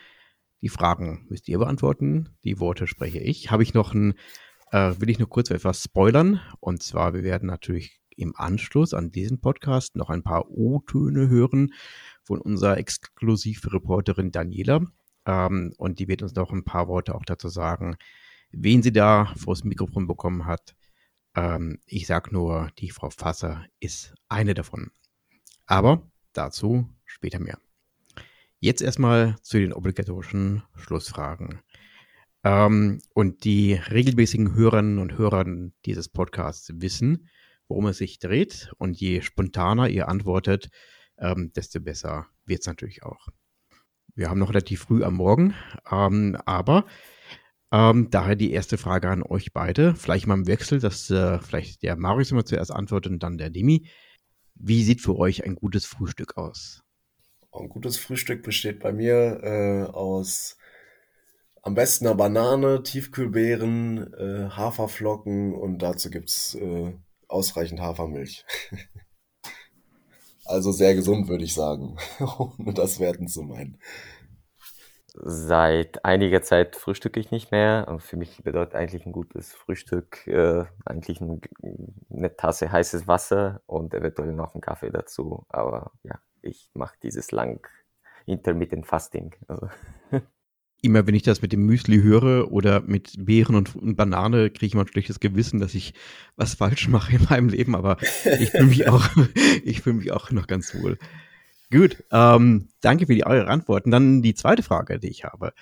die Fragen müsst ihr beantworten, die Worte spreche ich. Habe ich noch ein, äh, will ich nur kurz etwas spoilern. Und zwar, wir werden natürlich im Anschluss an diesen Podcast noch ein paar O-Töne hören von unserer Exklusivreporterin Daniela. Ähm, und die wird uns noch ein paar Worte auch dazu sagen, wen sie da vors Mikrofon bekommen hat. Ähm, ich sage nur, die Frau Fasser ist eine davon. Aber dazu später mehr. Jetzt erstmal zu den obligatorischen Schlussfragen. Ähm, und die regelmäßigen Hörerinnen und Hörer dieses Podcasts wissen, worum es sich dreht. Und je spontaner ihr antwortet, ähm, desto besser wird es natürlich auch. Wir haben noch relativ früh am Morgen, ähm, aber ähm, daher die erste Frage an euch beide. Vielleicht mal im Wechsel, dass äh, vielleicht der Marius immer zuerst antwortet und dann der Demi. Wie sieht für euch ein gutes Frühstück aus? Ein gutes Frühstück besteht bei mir äh, aus am besten einer Banane, Tiefkühlbeeren, äh, Haferflocken und dazu gibt es äh, ausreichend Hafermilch. also sehr gesund, würde ich sagen, ohne das werten zu meinen. Seit einiger Zeit frühstücke ich nicht mehr und für mich bedeutet eigentlich ein gutes Frühstück äh, eigentlich ein, eine Tasse heißes Wasser und eventuell noch einen Kaffee dazu. Aber ja, ich mache dieses lang Intermittent Fasting. Also. immer wenn ich das mit dem Müsli höre oder mit Beeren und, und Banane, kriege ich mal ein schlechtes Gewissen, dass ich was falsch mache in meinem Leben, aber ich fühle mich auch, mich auch noch ganz wohl. Gut, ähm, danke für die eure Antworten. Dann die zweite Frage, die ich habe.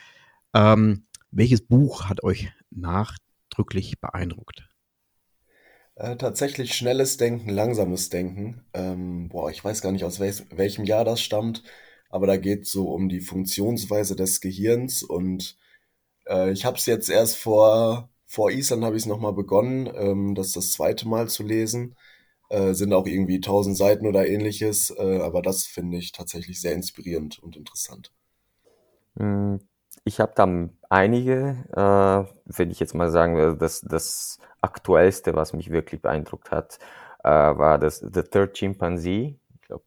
Ähm, welches Buch hat euch nachdrücklich beeindruckt? Äh, tatsächlich schnelles Denken, langsames Denken. Ähm, boah, ich weiß gar nicht, aus welch, welchem Jahr das stammt aber da geht es so um die Funktionsweise des Gehirns und äh, ich habe es jetzt erst vor, vor Island habe ich es nochmal begonnen, ähm, das das zweite Mal zu lesen. Äh, sind auch irgendwie 1000 Seiten oder ähnliches, äh, aber das finde ich tatsächlich sehr inspirierend und interessant. Hm, ich habe da einige, äh, wenn ich jetzt mal sagen würde, das, das aktuellste, was mich wirklich beeindruckt hat, äh, war das The Third Chimpanzee. Ich glaube,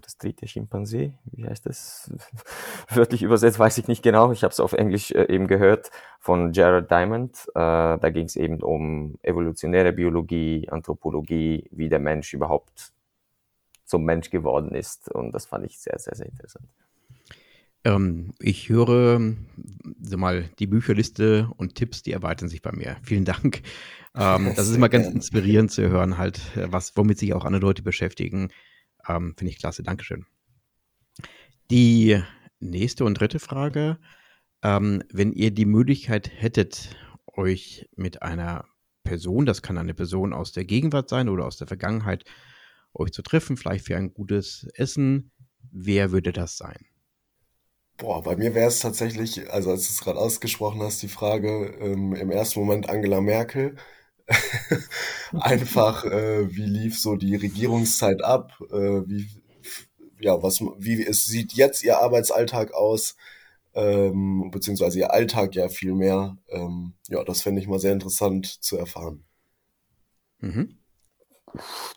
das dritte Schimpansee, wie heißt das? Wörtlich übersetzt weiß ich nicht genau. Ich habe es auf Englisch äh, eben gehört von Jared Diamond. Äh, da ging es eben um evolutionäre Biologie, Anthropologie, wie der Mensch überhaupt zum Mensch geworden ist. Und das fand ich sehr, sehr, sehr interessant. Ähm, ich höre so mal die Bücherliste und Tipps, die erweitern sich bei mir. Vielen Dank. Ähm, das ist immer ganz inspirierend zu hören, halt, was, womit sich auch andere Leute beschäftigen. Ähm, Finde ich klasse, Dankeschön. Die nächste und dritte Frage. Ähm, wenn ihr die Möglichkeit hättet, euch mit einer Person, das kann eine Person aus der Gegenwart sein oder aus der Vergangenheit, euch zu treffen, vielleicht für ein gutes Essen, wer würde das sein? Boah, bei mir wäre es tatsächlich, also als du es gerade ausgesprochen hast, die Frage ähm, im ersten Moment Angela Merkel. einfach, äh, wie lief so die Regierungszeit ab, äh, wie, ja, was, wie es sieht jetzt ihr Arbeitsalltag aus, ähm, beziehungsweise ihr Alltag ja viel mehr. Ähm, ja, das fände ich mal sehr interessant zu erfahren. Mhm.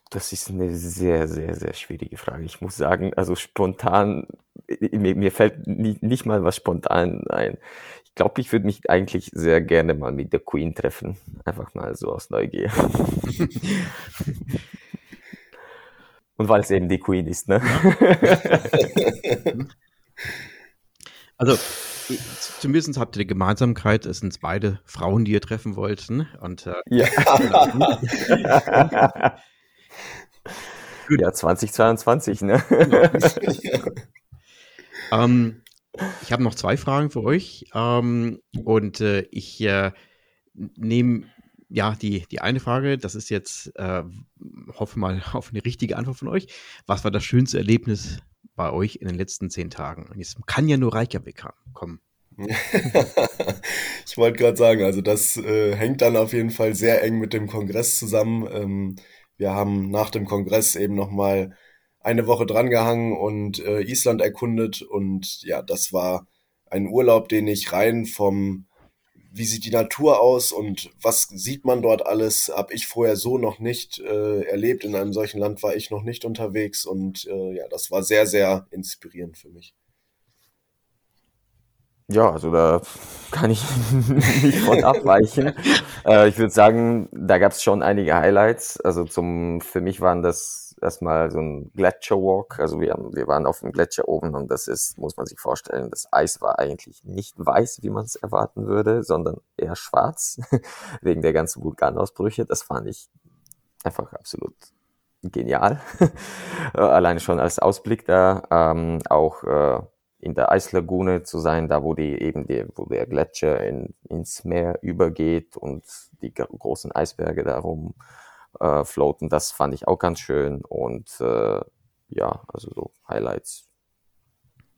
Das ist eine sehr, sehr, sehr schwierige Frage. Ich muss sagen, also spontan, mir, mir fällt nie, nicht mal was spontan ein. Ich glaube, ich würde mich eigentlich sehr gerne mal mit der Queen treffen. Einfach mal so aus Neugier. Und weil es eben die Queen ist, ne? also, zumindest habt ihr die Gemeinsamkeit, es sind beide Frauen, die ihr treffen wollten. Und, äh, ja. Gut. Ja, 2022, ne? ähm, ich habe noch zwei Fragen für euch. Ähm, und äh, ich äh, nehme ja die, die eine Frage, das ist jetzt, äh, hoffe mal auf eine richtige Antwort von euch. Was war das schönste Erlebnis bei euch in den letzten zehn Tagen? Und jetzt kann ja nur Reykjavik kommen. ich wollte gerade sagen, also das äh, hängt dann auf jeden Fall sehr eng mit dem Kongress zusammen. Ähm, wir haben nach dem Kongress eben nochmal eine Woche drangehangen und äh, Island erkundet und ja, das war ein Urlaub, den ich rein vom wie sieht die Natur aus und was sieht man dort alles, habe ich vorher so noch nicht äh, erlebt. In einem solchen Land war ich noch nicht unterwegs und äh, ja, das war sehr, sehr inspirierend für mich. Ja, also da kann ich nicht von abweichen. äh, ich würde sagen, da gab es schon einige Highlights. Also zum, für mich waren das erstmal so ein Gletscherwalk. Also wir, haben, wir waren auf dem Gletscher oben und das ist, muss man sich vorstellen, das Eis war eigentlich nicht weiß, wie man es erwarten würde, sondern eher schwarz, wegen der ganzen Vulkanausbrüche. Das fand ich einfach absolut genial. Alleine schon als Ausblick da. Ähm, auch äh, in der Eislagune zu sein, da wo die eben die, wo der Gletscher in, ins Meer übergeht und die großen Eisberge darum äh, floaten. Das fand ich auch ganz schön und äh, ja, also so Highlights.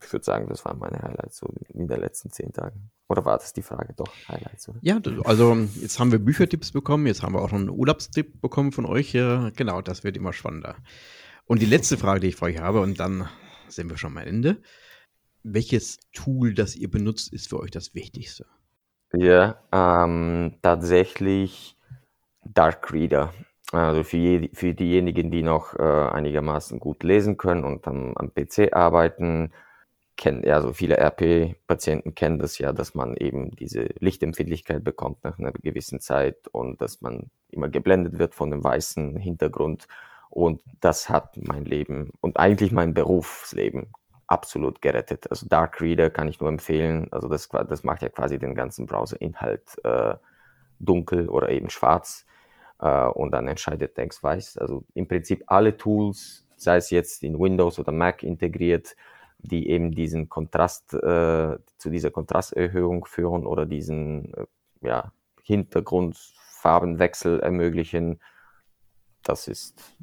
Ich würde sagen, das waren meine Highlights so in den letzten zehn Tagen. Oder war das die Frage? Doch, Highlights, oder? Ja, also jetzt haben wir Büchertipps bekommen, jetzt haben wir auch noch einen Urlaubstipp bekommen von euch. Genau, das wird immer spannender. Und die letzte Frage, die ich für euch habe, und dann sind wir schon am Ende welches Tool, das ihr benutzt, ist für euch das Wichtigste? Ja, ähm, tatsächlich Dark Reader. Also für, je, für diejenigen, die noch äh, einigermaßen gut lesen können und am, am PC arbeiten, kennen, also viele RP-Patienten kennen das ja, dass man eben diese Lichtempfindlichkeit bekommt nach einer gewissen Zeit und dass man immer geblendet wird von dem weißen Hintergrund. Und das hat mein Leben und eigentlich mein Berufsleben absolut gerettet. Also Dark Reader kann ich nur empfehlen. Also das, das macht ja quasi den ganzen Browser-Inhalt äh, dunkel oder eben schwarz äh, und dann entscheidet Text weiß. Also im Prinzip alle Tools, sei es jetzt in Windows oder Mac integriert, die eben diesen Kontrast äh, zu dieser Kontrasterhöhung führen oder diesen äh, ja, Hintergrundfarbenwechsel ermöglichen, das ist,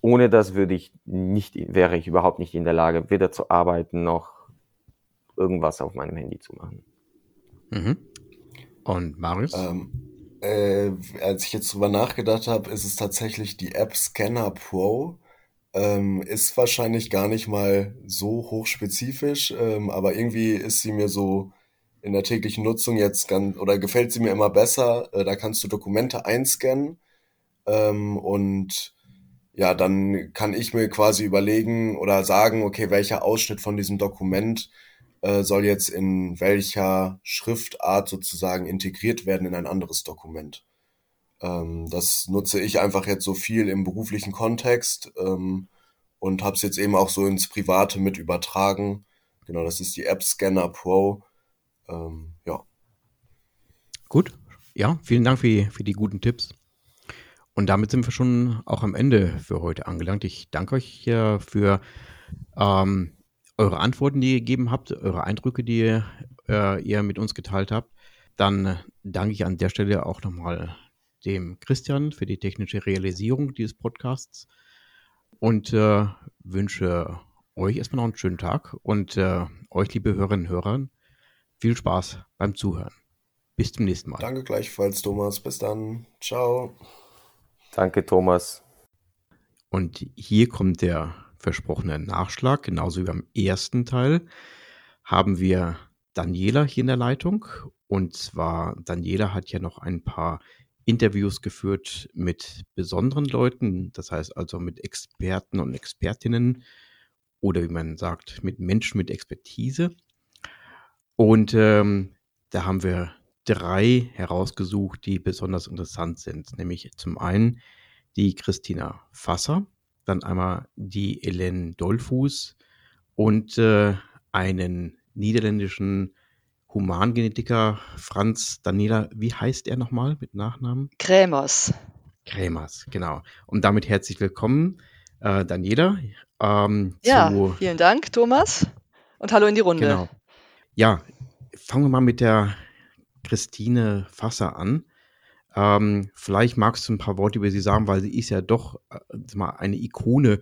ohne das würde ich nicht, wäre ich überhaupt nicht in der Lage, weder zu arbeiten noch irgendwas auf meinem Handy zu machen. Mhm. Und Marius? Ähm, äh, als ich jetzt drüber nachgedacht habe, ist es tatsächlich die App Scanner Pro. Ähm, ist wahrscheinlich gar nicht mal so hochspezifisch, ähm, aber irgendwie ist sie mir so in der täglichen Nutzung jetzt ganz, oder gefällt sie mir immer besser. Äh, da kannst du Dokumente einscannen ähm, und ja, dann kann ich mir quasi überlegen oder sagen, okay, welcher Ausschnitt von diesem Dokument äh, soll jetzt in welcher Schriftart sozusagen integriert werden in ein anderes Dokument. Ähm, das nutze ich einfach jetzt so viel im beruflichen Kontext ähm, und habe es jetzt eben auch so ins Private mit übertragen. Genau, das ist die App Scanner Pro. Ähm, ja. Gut. Ja, vielen Dank für die, für die guten Tipps. Und damit sind wir schon auch am Ende für heute angelangt. Ich danke euch äh, für ähm, eure Antworten, die ihr gegeben habt, eure Eindrücke, die äh, ihr mit uns geteilt habt. Dann danke ich an der Stelle auch nochmal dem Christian für die technische Realisierung dieses Podcasts und äh, wünsche euch erstmal noch einen schönen Tag und äh, euch, liebe Hörerinnen und Hörer, viel Spaß beim Zuhören. Bis zum nächsten Mal. Danke gleichfalls, Thomas. Bis dann. Ciao. Danke, Thomas. Und hier kommt der versprochene Nachschlag, genauso wie beim ersten Teil haben wir Daniela hier in der Leitung. Und zwar, Daniela hat ja noch ein paar Interviews geführt mit besonderen Leuten, das heißt also mit Experten und Expertinnen oder wie man sagt, mit Menschen mit Expertise. Und ähm, da haben wir drei herausgesucht, die besonders interessant sind. Nämlich zum einen die Christina Fasser, dann einmal die Hélène Dollfuß und äh, einen niederländischen Humangenetiker Franz Daniela, wie heißt er nochmal mit Nachnamen? Krämers. Krämers, genau. Und damit herzlich willkommen, äh, Daniela. Ähm, ja, vielen Dank, Thomas. Und hallo in die Runde. Genau. Ja, fangen wir mal mit der Christine Fasser an. Ähm, vielleicht magst du ein paar Worte über sie sagen, weil sie ist ja doch äh, mal eine Ikone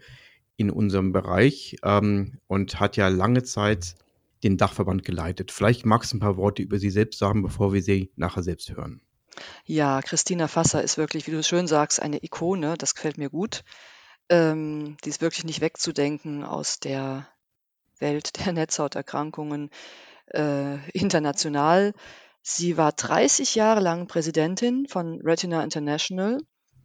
in unserem Bereich ähm, und hat ja lange Zeit den Dachverband geleitet. Vielleicht magst du ein paar Worte über sie selbst sagen, bevor wir sie nachher selbst hören. Ja, Christina Fasser ist wirklich, wie du schön sagst, eine Ikone. Das gefällt mir gut. Ähm, die ist wirklich nicht wegzudenken aus der Welt der Netzhauterkrankungen äh, international. Sie war 30 Jahre lang Präsidentin von Retina International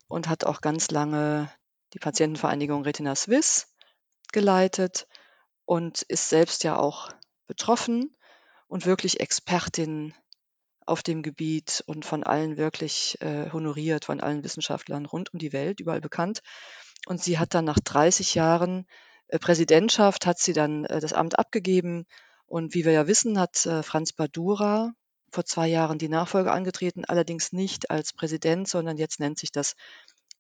und hat auch ganz lange die Patientenvereinigung Retina Swiss geleitet und ist selbst ja auch betroffen und wirklich Expertin auf dem Gebiet und von allen wirklich äh, honoriert, von allen Wissenschaftlern rund um die Welt, überall bekannt. Und sie hat dann nach 30 Jahren äh, Präsidentschaft, hat sie dann äh, das Amt abgegeben. Und wie wir ja wissen, hat äh, Franz Badura vor zwei Jahren die Nachfolge angetreten, allerdings nicht als Präsident, sondern jetzt nennt sich das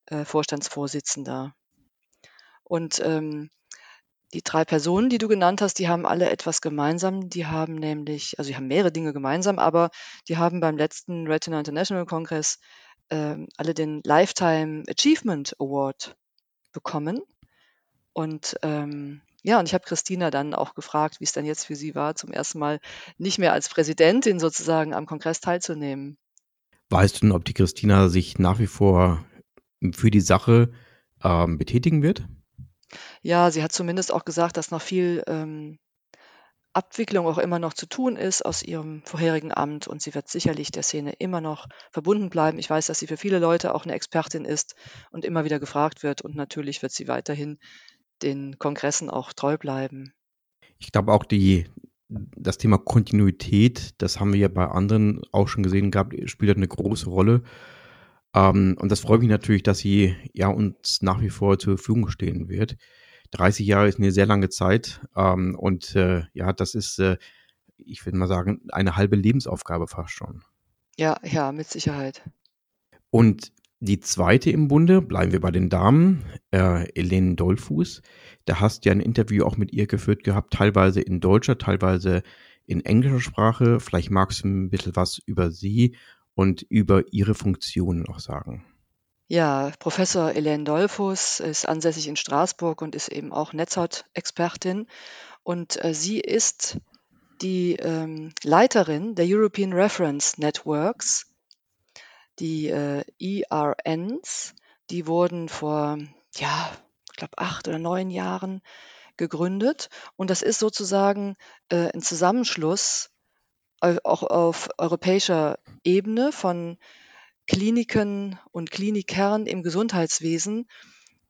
äh, Vorstandsvorsitzender. Und ähm, die drei Personen, die du genannt hast, die haben alle etwas gemeinsam. Die haben nämlich, also die haben mehrere Dinge gemeinsam, aber die haben beim letzten Retina International Kongress ähm, alle den Lifetime Achievement Award bekommen. Und ähm, ja, und ich habe Christina dann auch gefragt, wie es dann jetzt für sie war, zum ersten Mal nicht mehr als Präsidentin sozusagen am Kongress teilzunehmen. Weißt du denn, ob die Christina sich nach wie vor für die Sache ähm, betätigen wird? Ja, sie hat zumindest auch gesagt, dass noch viel ähm, Abwicklung auch immer noch zu tun ist aus ihrem vorherigen Amt und sie wird sicherlich der Szene immer noch verbunden bleiben. Ich weiß, dass sie für viele Leute auch eine Expertin ist und immer wieder gefragt wird und natürlich wird sie weiterhin den Kongressen auch treu bleiben. Ich glaube auch die, das Thema Kontinuität, das haben wir ja bei anderen auch schon gesehen gehabt, spielt eine große Rolle. Ähm, und das freut mich natürlich, dass sie ja uns nach wie vor zur Verfügung stehen wird. 30 Jahre ist eine sehr lange Zeit ähm, und äh, ja, das ist, äh, ich würde mal sagen, eine halbe Lebensaufgabe fast schon. Ja, ja, mit Sicherheit. Und die zweite im Bunde, bleiben wir bei den Damen, äh, Helene Dollfuß. Da hast du ja ein Interview auch mit ihr geführt gehabt, teilweise in deutscher, teilweise in englischer Sprache. Vielleicht magst du ein bisschen was über sie und über ihre Funktionen auch sagen. Ja, Professor Helene Dollfuß ist ansässig in Straßburg und ist eben auch Netzhaut-Expertin. Und äh, sie ist die ähm, Leiterin der European Reference Networks die äh, ERNs, die wurden vor, ja, ich glaube, acht oder neun Jahren gegründet. Und das ist sozusagen äh, ein Zusammenschluss auch auf europäischer Ebene von Kliniken und Klinikern im Gesundheitswesen,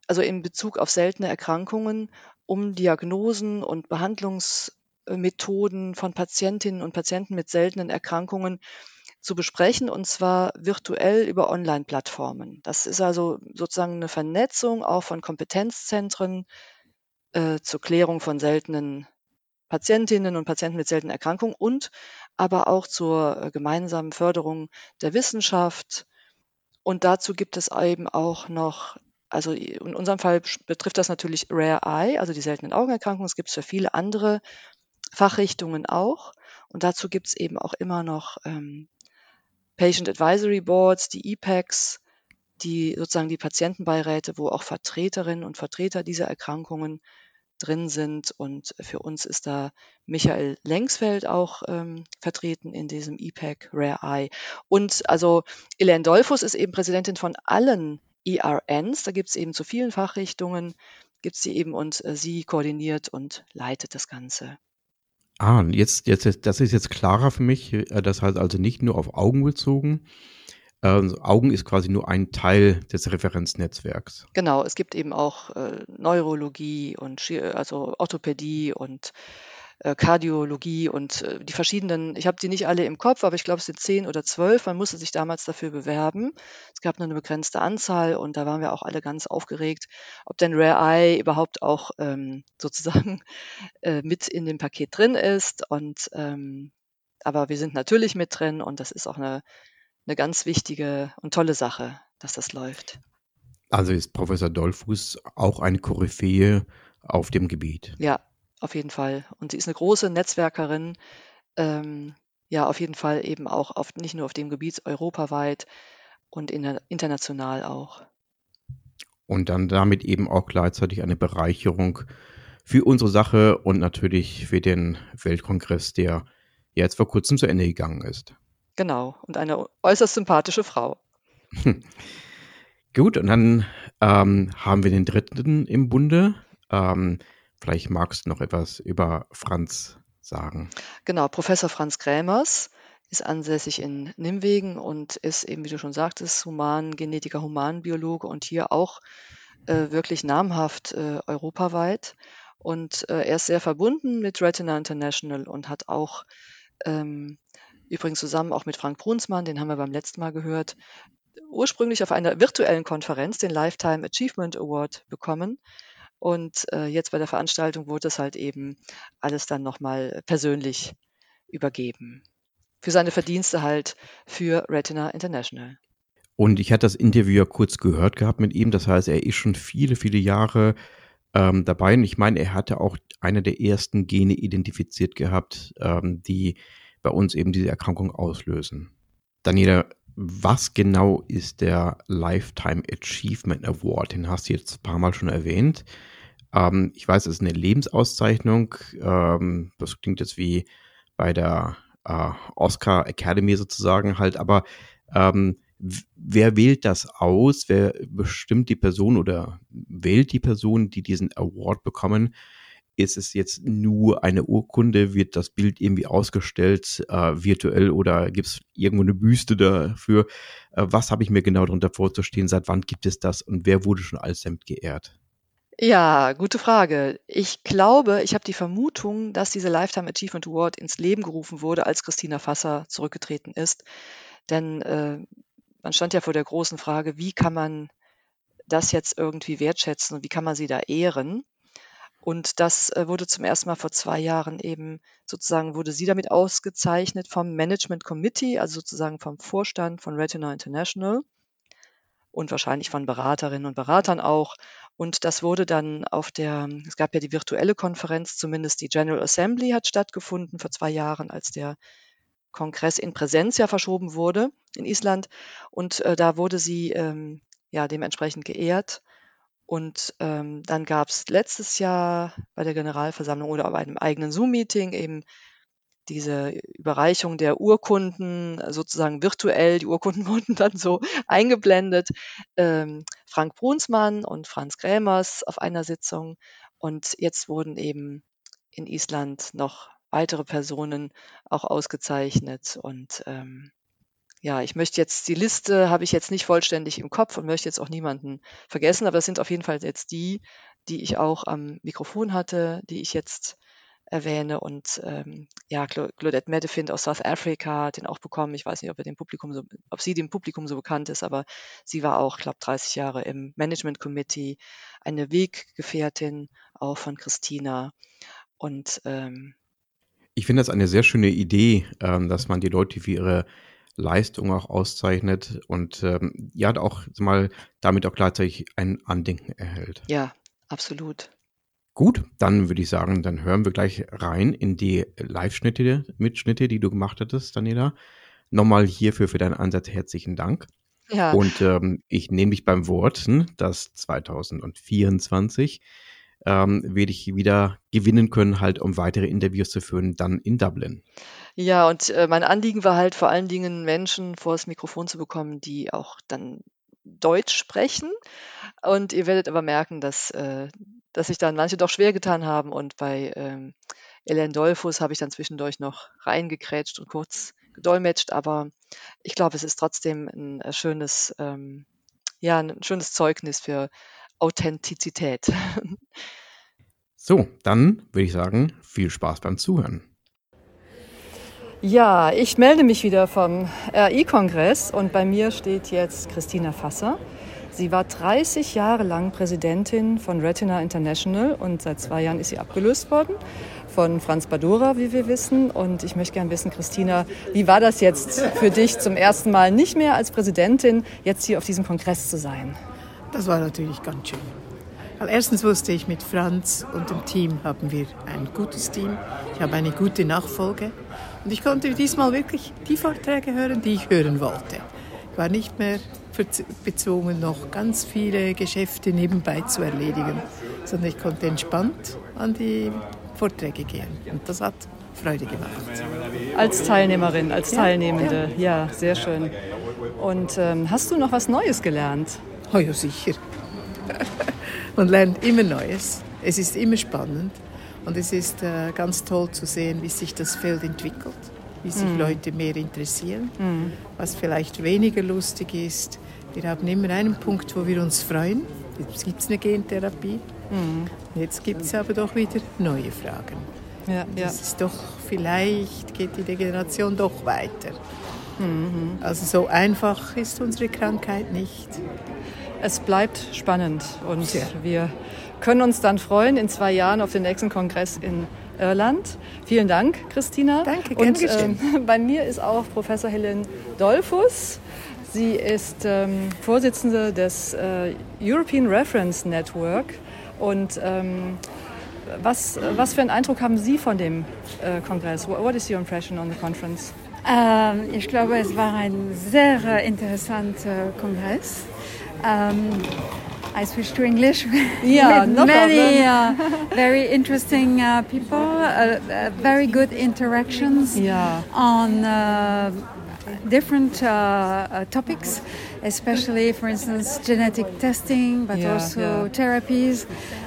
also in Bezug auf seltene Erkrankungen, um Diagnosen und Behandlungsmethoden von Patientinnen und Patienten mit seltenen Erkrankungen zu besprechen und zwar virtuell über Online-Plattformen. Das ist also sozusagen eine Vernetzung auch von Kompetenzzentren äh, zur Klärung von seltenen Patientinnen und Patienten mit seltenen Erkrankungen und aber auch zur äh, gemeinsamen Förderung der Wissenschaft. Und dazu gibt es eben auch noch, also in unserem Fall betrifft das natürlich Rare Eye, also die seltenen Augenerkrankungen. Es gibt es für viele andere Fachrichtungen auch. Und dazu gibt es eben auch immer noch ähm, Patient Advisory Boards, die EPACs, die sozusagen die Patientenbeiräte, wo auch Vertreterinnen und Vertreter dieser Erkrankungen drin sind. Und für uns ist da Michael Lengsfeld auch ähm, vertreten in diesem EPAC Rare Eye. Und also Elaine Dolphus ist eben Präsidentin von allen ERNs. Da gibt es eben zu vielen Fachrichtungen, gibt es sie eben und äh, sie koordiniert und leitet das Ganze. Ah, jetzt, jetzt, das ist jetzt klarer für mich. Äh, das heißt also nicht nur auf Augen bezogen. äh, Augen ist quasi nur ein Teil des Referenznetzwerks. Genau, es gibt eben auch äh, Neurologie und also Orthopädie und äh, Kardiologie und äh, die verschiedenen, ich habe die nicht alle im Kopf, aber ich glaube, es sind zehn oder zwölf. Man musste sich damals dafür bewerben. Es gab nur eine begrenzte Anzahl und da waren wir auch alle ganz aufgeregt, ob denn Rare Eye überhaupt auch ähm, sozusagen äh, mit in dem Paket drin ist. Und ähm, aber wir sind natürlich mit drin und das ist auch eine, eine ganz wichtige und tolle Sache, dass das läuft. Also ist Professor Dollfuß auch eine Koryphäe auf dem Gebiet. Ja, auf jeden Fall. Und sie ist eine große Netzwerkerin, ähm, ja, auf jeden Fall eben auch auf, nicht nur auf dem Gebiet, europaweit und in, international auch. Und dann damit eben auch gleichzeitig eine Bereicherung für unsere Sache und natürlich für den Weltkongress, der jetzt vor kurzem zu Ende gegangen ist. Genau, und eine äußerst sympathische Frau. Gut, und dann ähm, haben wir den dritten im Bunde. Ähm, vielleicht magst du noch etwas über Franz sagen. Genau, Professor Franz Krämers ist ansässig in Nimwegen und ist eben, wie du schon sagtest, Humangenetiker, Humanbiologe und hier auch äh, wirklich namhaft äh, europaweit. Und äh, er ist sehr verbunden mit Retina International und hat auch ähm, übrigens zusammen auch mit Frank Brunsmann, den haben wir beim letzten Mal gehört, ursprünglich auf einer virtuellen Konferenz den Lifetime Achievement Award bekommen. Und äh, jetzt bei der Veranstaltung wurde es halt eben alles dann nochmal persönlich übergeben. Für seine Verdienste halt für Retina International. Und ich hatte das Interview ja kurz gehört gehabt mit ihm. Das heißt, er ist schon viele, viele Jahre ähm, dabei. Und ich meine, er hatte auch eine der ersten Gene identifiziert gehabt, ähm, die bei uns eben diese Erkrankung auslösen. Daniela, was genau ist der Lifetime Achievement Award? Den hast du jetzt ein paar Mal schon erwähnt. Ähm, ich weiß, es ist eine Lebensauszeichnung. Ähm, das klingt jetzt wie bei der äh, Oscar Academy sozusagen halt, aber ähm, wer wählt das aus? Wer bestimmt die Person oder wählt die Person, die diesen Award bekommen? Ist es jetzt nur eine Urkunde? Wird das Bild irgendwie ausgestellt, äh, virtuell oder gibt es irgendwo eine Büste dafür? Äh, was habe ich mir genau darunter vorzustehen? Seit wann gibt es das und wer wurde schon als damit geehrt? Ja, gute Frage. Ich glaube, ich habe die Vermutung, dass diese Lifetime Achievement Award ins Leben gerufen wurde, als Christina Fasser zurückgetreten ist. Denn äh, man stand ja vor der großen Frage, wie kann man das jetzt irgendwie wertschätzen und wie kann man sie da ehren? Und das äh, wurde zum ersten Mal vor zwei Jahren eben sozusagen, wurde sie damit ausgezeichnet vom Management Committee, also sozusagen vom Vorstand von Retina International und wahrscheinlich von Beraterinnen und Beratern auch. Und das wurde dann auf der, es gab ja die virtuelle Konferenz, zumindest die General Assembly hat stattgefunden vor zwei Jahren, als der Kongress in Präsenz ja verschoben wurde in Island. Und äh, da wurde sie ähm, ja dementsprechend geehrt. Und ähm, dann gab es letztes Jahr bei der Generalversammlung oder bei einem eigenen Zoom-Meeting eben diese Überreichung der Urkunden sozusagen virtuell. Die Urkunden wurden dann so eingeblendet. Ähm, Frank Brunsmann und Franz Krämers auf einer Sitzung. Und jetzt wurden eben in Island noch weitere Personen auch ausgezeichnet. Und ähm, ja, ich möchte jetzt die Liste habe ich jetzt nicht vollständig im Kopf und möchte jetzt auch niemanden vergessen, aber das sind auf jeden Fall jetzt die, die ich auch am Mikrofon hatte, die ich jetzt erwähne. Und ähm, ja, Claudette Medefind aus South Africa hat den auch bekommen. Ich weiß nicht, ob er dem Publikum so, ob sie dem Publikum so bekannt ist, aber sie war auch, glaube 30 Jahre im Management Committee, eine Weggefährtin auch von Christina. Und ähm, ich finde das eine sehr schöne Idee, ähm, dass man die Leute für ihre Leistung auch auszeichnet und ähm, ja auch mal damit auch gleichzeitig ein Andenken erhält. Ja, absolut. Gut, dann würde ich sagen, dann hören wir gleich rein in die Live-Schnitte, Mitschnitte, die du gemacht hattest, Daniela. Nochmal hierfür für deinen Ansatz herzlichen Dank. Ja. Und ähm, ich nehme dich beim Wort, dass 2024 ähm, werde ich wieder gewinnen können, halt um weitere Interviews zu führen, dann in Dublin. Ja, und äh, mein Anliegen war halt vor allen Dingen Menschen vor das Mikrofon zu bekommen, die auch dann Deutsch sprechen. Und ihr werdet aber merken, dass, äh, dass sich dann manche doch schwer getan haben. Und bei ähm, Ellen Dolphus habe ich dann zwischendurch noch reingekrätscht und kurz gedolmetscht. Aber ich glaube, es ist trotzdem ein äh, schönes, ähm, ja, ein schönes Zeugnis für Authentizität. So, dann würde ich sagen, viel Spaß beim Zuhören. Ja, ich melde mich wieder vom RI-Kongress und bei mir steht jetzt Christina Fasser. Sie war 30 Jahre lang Präsidentin von Retina International und seit zwei Jahren ist sie abgelöst worden von Franz Badura, wie wir wissen. Und ich möchte gerne wissen, Christina, wie war das jetzt für dich zum ersten Mal nicht mehr als Präsidentin, jetzt hier auf diesem Kongress zu sein? Das war natürlich ganz schön. Weil erstens wusste ich, mit Franz und dem Team haben wir ein gutes Team. Ich habe eine gute Nachfolge. Und ich konnte diesmal wirklich die Vorträge hören, die ich hören wollte. Ich war nicht mehr bezwungen, noch ganz viele Geschäfte nebenbei zu erledigen, sondern ich konnte entspannt an die Vorträge gehen. Und das hat Freude gemacht. Als Teilnehmerin, als Teilnehmende, ja, ja sehr schön. Und ähm, hast du noch was Neues gelernt? Oh ja, sicher. Man lernt immer Neues. Es ist immer spannend. Und es ist äh, ganz toll zu sehen, wie sich das Feld entwickelt, wie sich mm. Leute mehr interessieren, mm. was vielleicht weniger lustig ist. Wir haben immer einen Punkt, wo wir uns freuen. Jetzt gibt es eine Gentherapie. Mhm. Jetzt gibt es aber doch wieder neue Fragen. Ja, ja. Das ist doch, vielleicht geht die Degeneration doch weiter. Mhm. Also so einfach ist unsere Krankheit nicht. Es bleibt spannend und ja. wir können uns dann freuen in zwei Jahren auf den nächsten Kongress in Irland. Vielen Dank, Christina. Danke, gerne und äh, bei mir ist auch Professor Helen Dolphus. Sie ist ähm, Vorsitzende des äh, European Reference Network. Und ähm, was, was für einen Eindruck haben Sie von dem äh, Kongress? What is your impression on the conference? Ähm, ich glaube, es war ein sehr interessanter Kongress. Um, I switched to English. Yeah, with no many uh, very interesting uh, people, uh, uh very good interactions yeah. on uh, different uh, topics especially, for instance, genetic testing, but yeah, also yeah. therapies,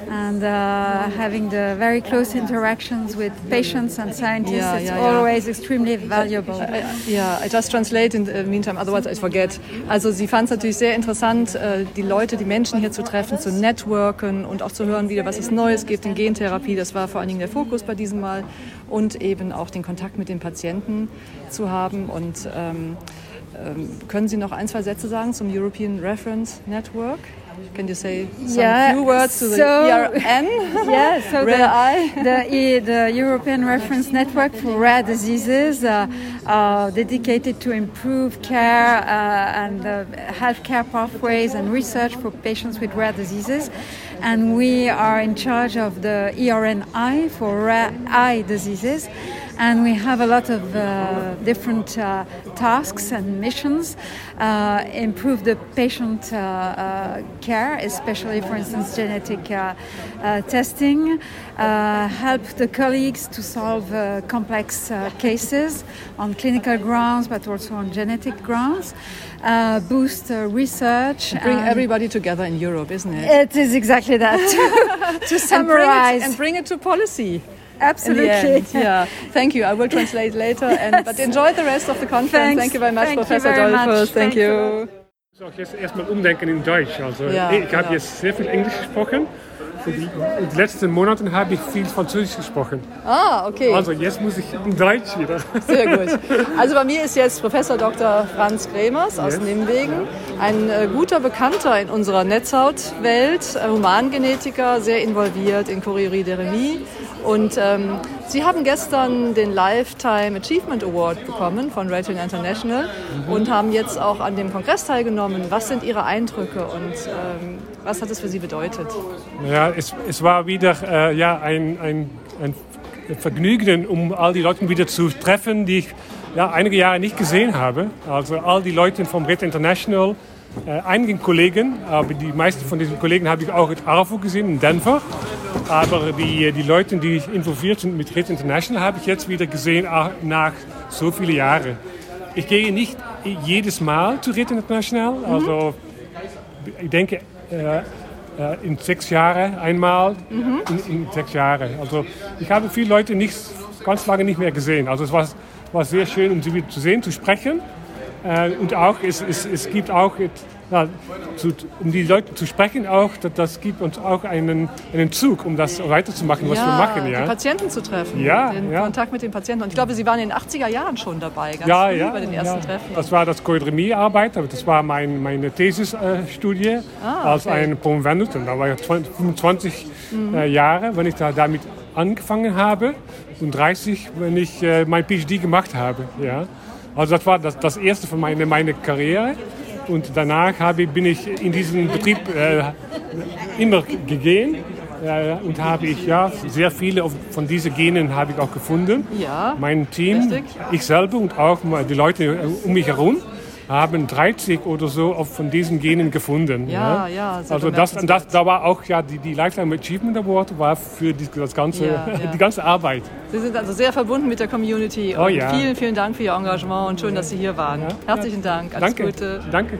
and uh, having the very close interactions with patients and scientists. Yeah, it's always extremely valuable. Ja, I just translate in the meantime, otherwise I forget. Also sie fand es natürlich sehr interessant, äh, die Leute, die Menschen hier zu treffen, zu networken und auch zu hören, wieder was es Neues gibt in Gentherapie. Das war vor allen Dingen der Fokus bei diesem Mal und eben auch den Kontakt mit den Patienten zu haben und ähm, können Sie noch ein, zwei Sätze sagen zum European Reference Network? Can you say some yeah, few words to the so, ERN? yeah, so the, the, the, European Reference Network for Rare Diseases uh, uh, dedicated to improve care uh, and uh, healthcare pathways and research for patients with rare diseases. And we are in charge of the ERNI for rare eye diseases and we have a lot of uh, different uh, tasks and missions. Uh, improve the patient uh, uh, care, especially, for instance, genetic uh, testing. help the colleagues to solve complex cases on clinical grounds, but also on genetic grounds. boost research. Bring everybody together in Europe, isn't it? It is exactly that. to summarize. and bring it, and bring it to policy. Absolutely. Yeah. Thank you. I will translate later. And, but enjoy the rest of the conference. Thanks. Thank you very much, Thank Professor Dolphus. Thank you. Ich muss auch jetzt erstmal umdenken in Deutsch. Also ja, ich habe jetzt sehr viel Englisch gesprochen. In den letzten Monaten habe ich viel Französisch gesprochen. Ah, okay. Also jetzt muss ich in Deutsch wieder. Sehr gut. Also bei mir ist jetzt Professor Dr. Franz Kremers aus yes. Nimwegen, ein äh, guter Bekannter in unserer Netzhautwelt, Humangenetiker, sehr involviert in Choriorie der Remie und ähm, Sie haben gestern den Lifetime Achievement Award bekommen von Rating International mhm. und haben jetzt auch an dem Kongress teilgenommen. Was sind Ihre Eindrücke und ähm, was hat es für Sie bedeutet? Ja, es, es war wieder äh, ja, ein, ein, ein Vergnügen, um all die Leute wieder zu treffen, die ich ja, einige Jahre nicht gesehen habe. Also all die Leute vom Red International, äh, einigen Kollegen, aber die meisten von diesen Kollegen habe ich auch in ARFO gesehen, in Denver. Aber die, die Leute, die involviert sind mit Red International, habe ich jetzt wieder gesehen nach so vielen Jahren. Ich gehe nicht jedes Mal zu Red International. Mhm. Also ich denke äh, äh, in sechs Jahren einmal. Mhm. In, in, sechs Jahren. Also ich habe viele Leute nicht, ganz lange nicht mehr gesehen. Also es war, war sehr schön, um sie wieder zu sehen, zu sprechen. Äh, und auch, es, es, es gibt auch, ja, zu, um die Leute zu sprechen, auch, das, gibt uns auch einen, einen Zug, um das weiterzumachen, was ja, wir machen. Ja, die Patienten zu treffen, ja, den ja. Kontakt mit den Patienten. Und ich glaube, Sie waren in den 80er Jahren schon dabei, ganz ja, früh ja, bei den ersten ja. Treffen. Das war das Choedremie-Arbeit, das war mein, meine Thesisstudie Ah, als okay. ein Promovendus. Und da war ich 20, 25 äh, Jahre, wenn ich da damit angefangen habe und 30, wenn ich äh, mein PhD gemacht habe. Ja. Also das war das, das erste von meiner meine Karriere. Und danach habe, bin ich in diesen Betrieb äh, immer gegangen äh, und habe ich ja sehr viele von diesen Genen habe ich auch gefunden. Ja, Mein Team, richtig. ich selber und auch die Leute um mich herum haben 30 oder so von diesen Genen gefunden. Ja, ja, sehr also das, das, da war auch ja die, die Lifetime Achievement Award war für die, das ganze, Ja, ja. die ganze Arbeit. Sie sind also sehr verbunden mit der Community. Oh ja. Vielen, vielen Dank für Ihr Engagement und schön, dass Sie hier waren. Herzlichen Dank. Alles Danke. Gute. Danke.